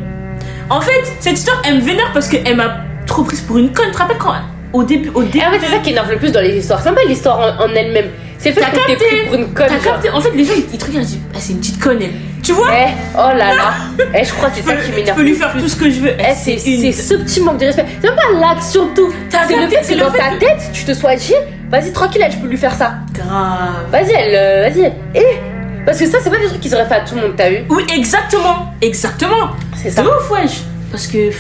En fait, cette histoire, elle me vénère parce qu'elle m'a trop prise pour une conne. Tu te rappelles quand Au début, au début. En fait c'est ça qui énerve le plus dans les histoires. C'est pas l'histoire en, en elle-même. C'est fait t'es pour une conne. T'as capté En fait, les gens ils, te regardent, ils disent, ah, c'est une petite conne elle. Tu vois Eh, oh là là. Eh, je crois que c'est Je ça qui Je m'énerve. peux lui faire tout ce que je veux. Eh, c'est une- c'est ce petit manque de respect. C'est pas l'acte surtout. C'est le fait que dans ta tête, tu te sois dit, vas-y tranquille, elle, je peux lui faire ça. Grave. Vas-y, elle, euh, vas-y. Eh, parce que ça, c'est pas des trucs qu'ils auraient fait à tout le monde, t'as vu Oui, exactement. Exactement. C'est ça. ouf, wesh. Parce que. eh.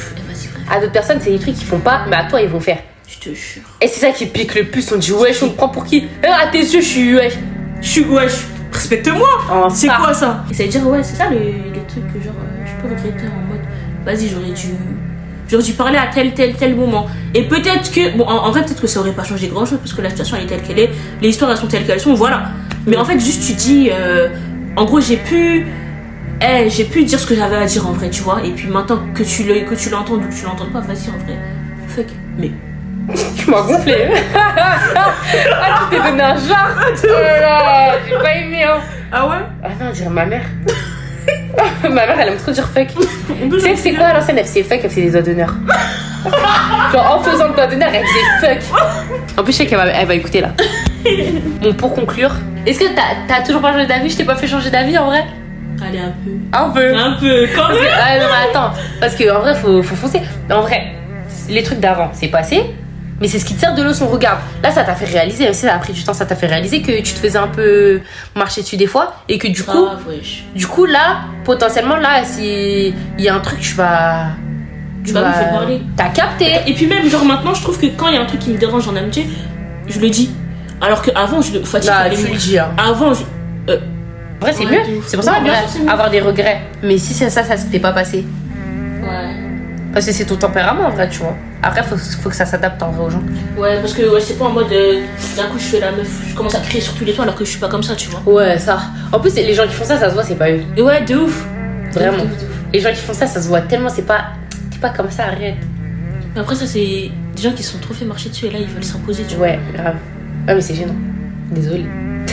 À d'autres personnes, c'est des trucs qu'ils font pas, mais à toi, ils vont faire. Je te jure. Et c'est ça qui pique le plus. On dit, wesh, on me prend pour qui? Eh, À tes yeux, je suis wesh. Je suis wesh. Respecte-moi. Oh, C'est quoi ça? Et ça veut dire, ouais, c'est ça les, les trucs que genre, euh, je peux regretter en mode, vas-y, j'aurais dû. J'aurais dû parler à tel, tel, tel moment. Et peut-être que. Bon, en, en vrai, peut-être que ça aurait pas changé grand chose parce que la situation elle est telle qu'elle est. Les histoires elles sont telles qu'elles sont, voilà. Mais en fait, juste tu dis. euh, en gros, j'ai pu. Eh, j'ai pu dire ce que j'avais à dire en vrai, tu vois. Et puis maintenant que tu le- que tu l'entends ou que tu l'entends pas, vas-y, en vrai. Fuck. Mais. Tu m'as gonflé. ah, tu t'es donné un genre. Oh là là, j'ai pas aimé, hein. Ah ouais? Ah non, on dirait ma mère. ma mère, elle aime trop dire fuck. Tu sais, c'est quoi à l'ancienne Elle faisait fuck, elle faisait des doigts d'honneur. Genre, en faisant le doigt d'honneur, elle faisait fuck. En plus, je sais qu'elle va, elle va écouter là. Bon, pour conclure, est-ce que t'as toujours pas changé d'avis? Je t'ai pas fait changer d'avis en vrai? Allez, un peu. Un peu. Un peu, quand que- même. ah non, mais attends, parce qu'en vrai, faut, faut foncer. En vrai, les trucs d'avant, c'est passé, mais c'est ce qui te sert de leçon. Regarde, là, ça t'a fait réaliser, même si ça a pris du temps, ça t'a fait réaliser que tu te faisais un peu marcher dessus des fois, et que du coup, du coup, là, potentiellement, là, si il y a un truc, tu vas. Tu Bah vas. parler. T'as capté. Et puis même, genre maintenant, je trouve que quand il y a un truc qui me dérange en amitié, je le dis. Alors qu'avant, je le. Fatigue, Là, fallait tu le dis, hein. Avant, je. euh, En vrai, c'est Ouais, mieux. C'est pour ça, Ouais, en bien vrai, sûr, c'est mieux. avoir des regrets. Mais si c'est ça, ça s'était pas passé. ouais. Parce que c'est ton tempérament, en vrai, tu vois. Après, faut, faut que ça s'adapte en vrai aux gens. Ouais, parce que ouais, c'est pas en mode. euh, D'un coup, je fais la meuf, je commence à crier sur tous les toits alors que je suis pas comme ça, tu vois. Ouais, ça. En plus, les gens qui font ça, ça se voit, c'est pas eux. Et ouais, de ouf. Vraiment. De ouf, de ouf. Les gens qui font ça, ça se voit tellement, c'est pas. T'es pas comme ça, arrête. Mais après, ça, c'est des gens qui se sont trop fait marcher dessus et là, ils veulent s'imposer, tu vois. Ouais, grave. Ah, mais c'est gênant. Désolée.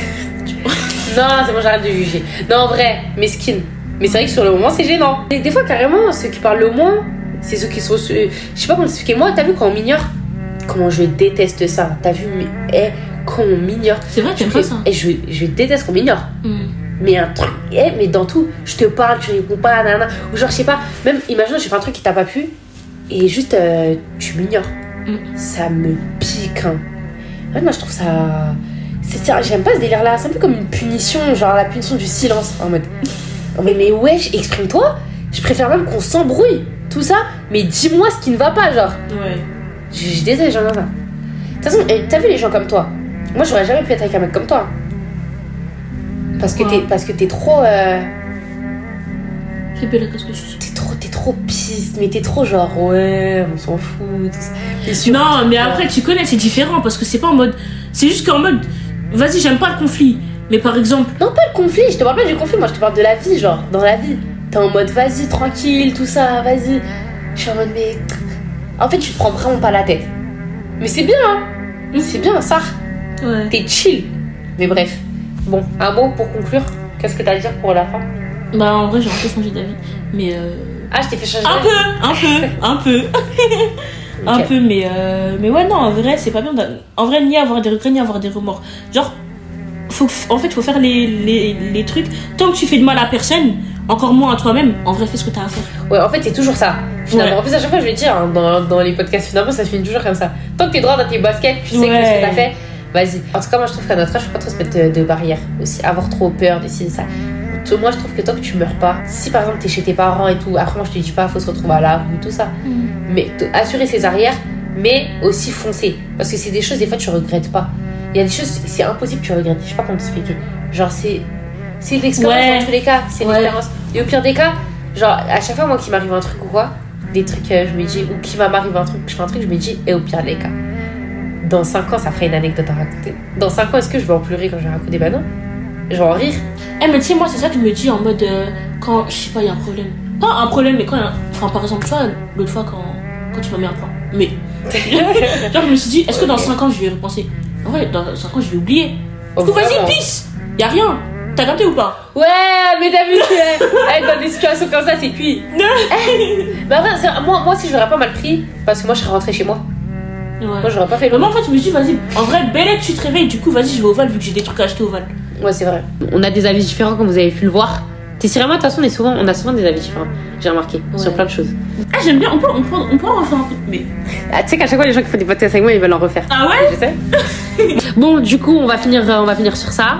non, c'est bon, j'arrête de juger. Non, en vrai, mesquine. Mais c'est vrai que sur le moment, c'est gênant. Et des fois, carrément, ceux qui parlent le moins, c'est ceux qui sont. ceux- Je sais pas comment expliquer. Moi, t'as vu quand on m'ignore? Comment je déteste ça. T'as vu, mais. Eh, quand on m'ignore. C'est vrai, t'aimes pas ça. eh, je, je déteste qu'on m'ignore. Hmm. Mais un truc, eh, mais dans tout, je te parle, tu réponds pas, nanana. Ou genre, je sais pas, même, imagine, j'ai fait un truc qui t'a pas plu, et juste, euh, tu m'ignores. Mm. Ça me pique, hein. Ouais, moi, je trouve ça. J'aime pas ce délire-là, c'est un peu comme une punition, genre la punition du silence, en mode. Mais, mais wesh, exprime-toi, je préfère même qu'on s'embrouille, tout ça, mais dis-moi ce qui ne va pas, genre. Ouais. Je, je déteste les gens comme ça. De toute façon, eh, t'as vu les gens comme toi? Moi, j'aurais jamais pu être avec un mec comme toi. Parce que t'es parce que t'es trop. euh, qu'est-ce que tu T'es trop, t'es trop piste, mais t'es trop genre, ouais, on s'en fout, tout ça. Non, mais après, tu connais, c'est différent parce que c'est pas en mode. C'est juste qu'en mode. Vas-y, j'aime pas le conflit. Mais par exemple. Non, pas le conflit, je te parle pas du conflit, moi je te parle de la vie, genre, dans la vie. T'es en mode, vas-y, tranquille, tout ça, vas-y. Je suis en mode, mais. En fait, tu te prends vraiment pas la tête. Mais c'est bien, hein. C'est bien, ça. Ouais. T'es chill. Mais bref. Bon, un mot pour conclure. Qu'est-ce que t'as à dire pour la fin? Bah, en vrai, j'ai un peu changé d'avis. Mais. euh, Ah, je t'ai fait changer Un d'avis. peu, un peu, un peu. Un peu, mais, euh, mais ouais, non, en vrai, c'est pas bien. En vrai, ni avoir des regrets, ni avoir des remords. Genre, faut, en fait, faut faire les, les, les trucs. Tant que tu fais de mal à personne, encore moins à toi-même, en vrai, fais ce que t'as à faire. Ouais, en fait, c'est toujours ça. Finalement, Ouais. en plus, à chaque fois, je vais dire, hein, dans, dans les podcasts, finalement, ça se finit toujours comme ça. Tant que t'es droit dans tes baskets, tu sais que ce que t'as fait, vas-y. En tout cas, moi, je trouve qu'à notre âge, faut pas trop se mettre de, de barrières aussi. Avoir trop peur, de ci, de ça. Moi, je trouve que tant que tu meurs pas, si par exemple t'es chez tes parents et tout, après, moi, je te dis pas, faut se retrouver à la rue, tout ça. Mais t- assurer ses arrières, mais aussi foncer. Parce que c'est des choses, des fois, tu regrettes pas. Il y a des choses, c'est impossible que tu regrettes. Je sais pas comment t'expliquer. Genre, c'est. C'est l'expérience Ouais. dans tous les cas. C'est Ouais. l'expérience. Et au pire des cas, genre, à chaque fois, moi, qu'il m'arrive un truc ou quoi, des trucs, euh, je me dis, ou qui va m'arriver un truc, je fais un truc, je me dis, et au pire des cas, dans 5 ans, ça ferait une anecdote à raconter. Dans 5 ans, est-ce que je vais en pleurer quand je vais raconter? Bah non. Je vais en rire. Eh, mais tu sais, moi, c'est ça que je me dis en mode. euh, quand, je sais pas, il y a un problème. Pas un problème, mais quand. a Enfin, par exemple, tu vois, l'autre fois, quand, quand tu m'as mis un plan. Mais. Genre, je me suis dit, est-ce que dans 5 ans, je vais y repenser? En vrai, dans 5 ans, je vais oublier. Du coup, Oh, Vraiment. vas-y, pisse Y'a rien T'as capté ou pas Ouais, mais t'as vu que eh, dans des situations comme ça, c'est cuit. bah ouais, c'est- moi, moi aussi, je l'aurais pas mal pris parce que moi, je serais rentrée chez moi. Moi, Ouais. j'aurais pas fait le Mais moi, en fait, je me suis dit, vas-y, en vrai, belle tu te réveilles, du coup, vas-y, je vais au Val vu que j'ai des trucs à acheter au Val. Ouais, c'est vrai. On a des avis différents, comme vous avez pu le voir. T'es moi, de toute façon, on, est souvent, on a souvent des avis différents. J'ai remarqué sur plein de choses. Ah, j'aime bien, on peut, on peut, on peut en refaire un peu. Mais. Ah, tu sais qu'à chaque fois, les gens qui font des podcasts avec moi, ils veulent en refaire. Ah ouais Je sais. bon, du coup, on va finir, euh, on va finir sur ça.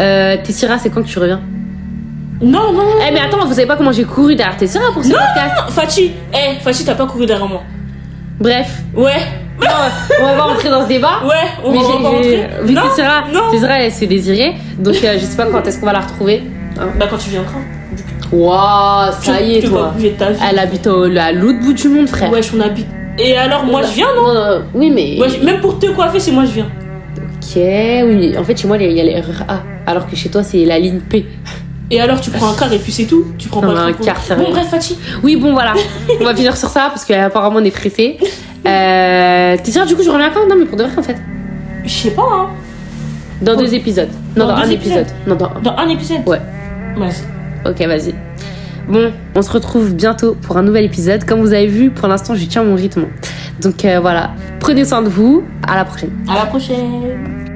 Euh, Tessira, c'est quand que tu reviens Non, non, non. Eh, mais attends, vous savez pas comment j'ai couru derrière Tessira pour ce Non, podcast non, Fatih, eh, Fatih, t'as pas couru derrière moi. Bref, Ouais, non, on va pas rentrer dans ce débat. ouais, on mais va pas rentrer. vu Non, Tessira, non. Tessira, elle s'est désirée. Donc, euh, je sais pas quand est-ce qu'on va la retrouver. Bah, quand tu viendras. Waouh, ça Tu- y est, tu toi. ta vie. Elle habite au- à l'autre bout du monde, frère. Wesh, on habite. Et alors, moi, je viens, non Non, non, oui, mais. Même pour te coiffer, c'est moi, je viens. Ok, oui. En fait, chez moi, il y a l'erreur A. Alors que chez toi, c'est la ligne P. Et alors, tu prends un quart et puis c'est tout. Tu prends Non, pas un quart, ça Bon, bref, Fatih. Oui, bon, voilà. on va finir sur ça parce qu'apparemment, on est pressé. Euh, T'es sûr, du coup, je reviens quand? Non, mais pour de vrai, en fait. Je sais pas, hein. Dans deux épisodes. Non, Dans dans, un épisode. Non, dans un. Dans un épisode? Ouais. Vas-y. Ok, vas-y. Bon, on se retrouve bientôt pour un nouvel épisode. Comme vous avez vu, pour l'instant, je tiens mon rythme. Donc euh, voilà, prenez soin de vous. À la prochaine. À la prochaine.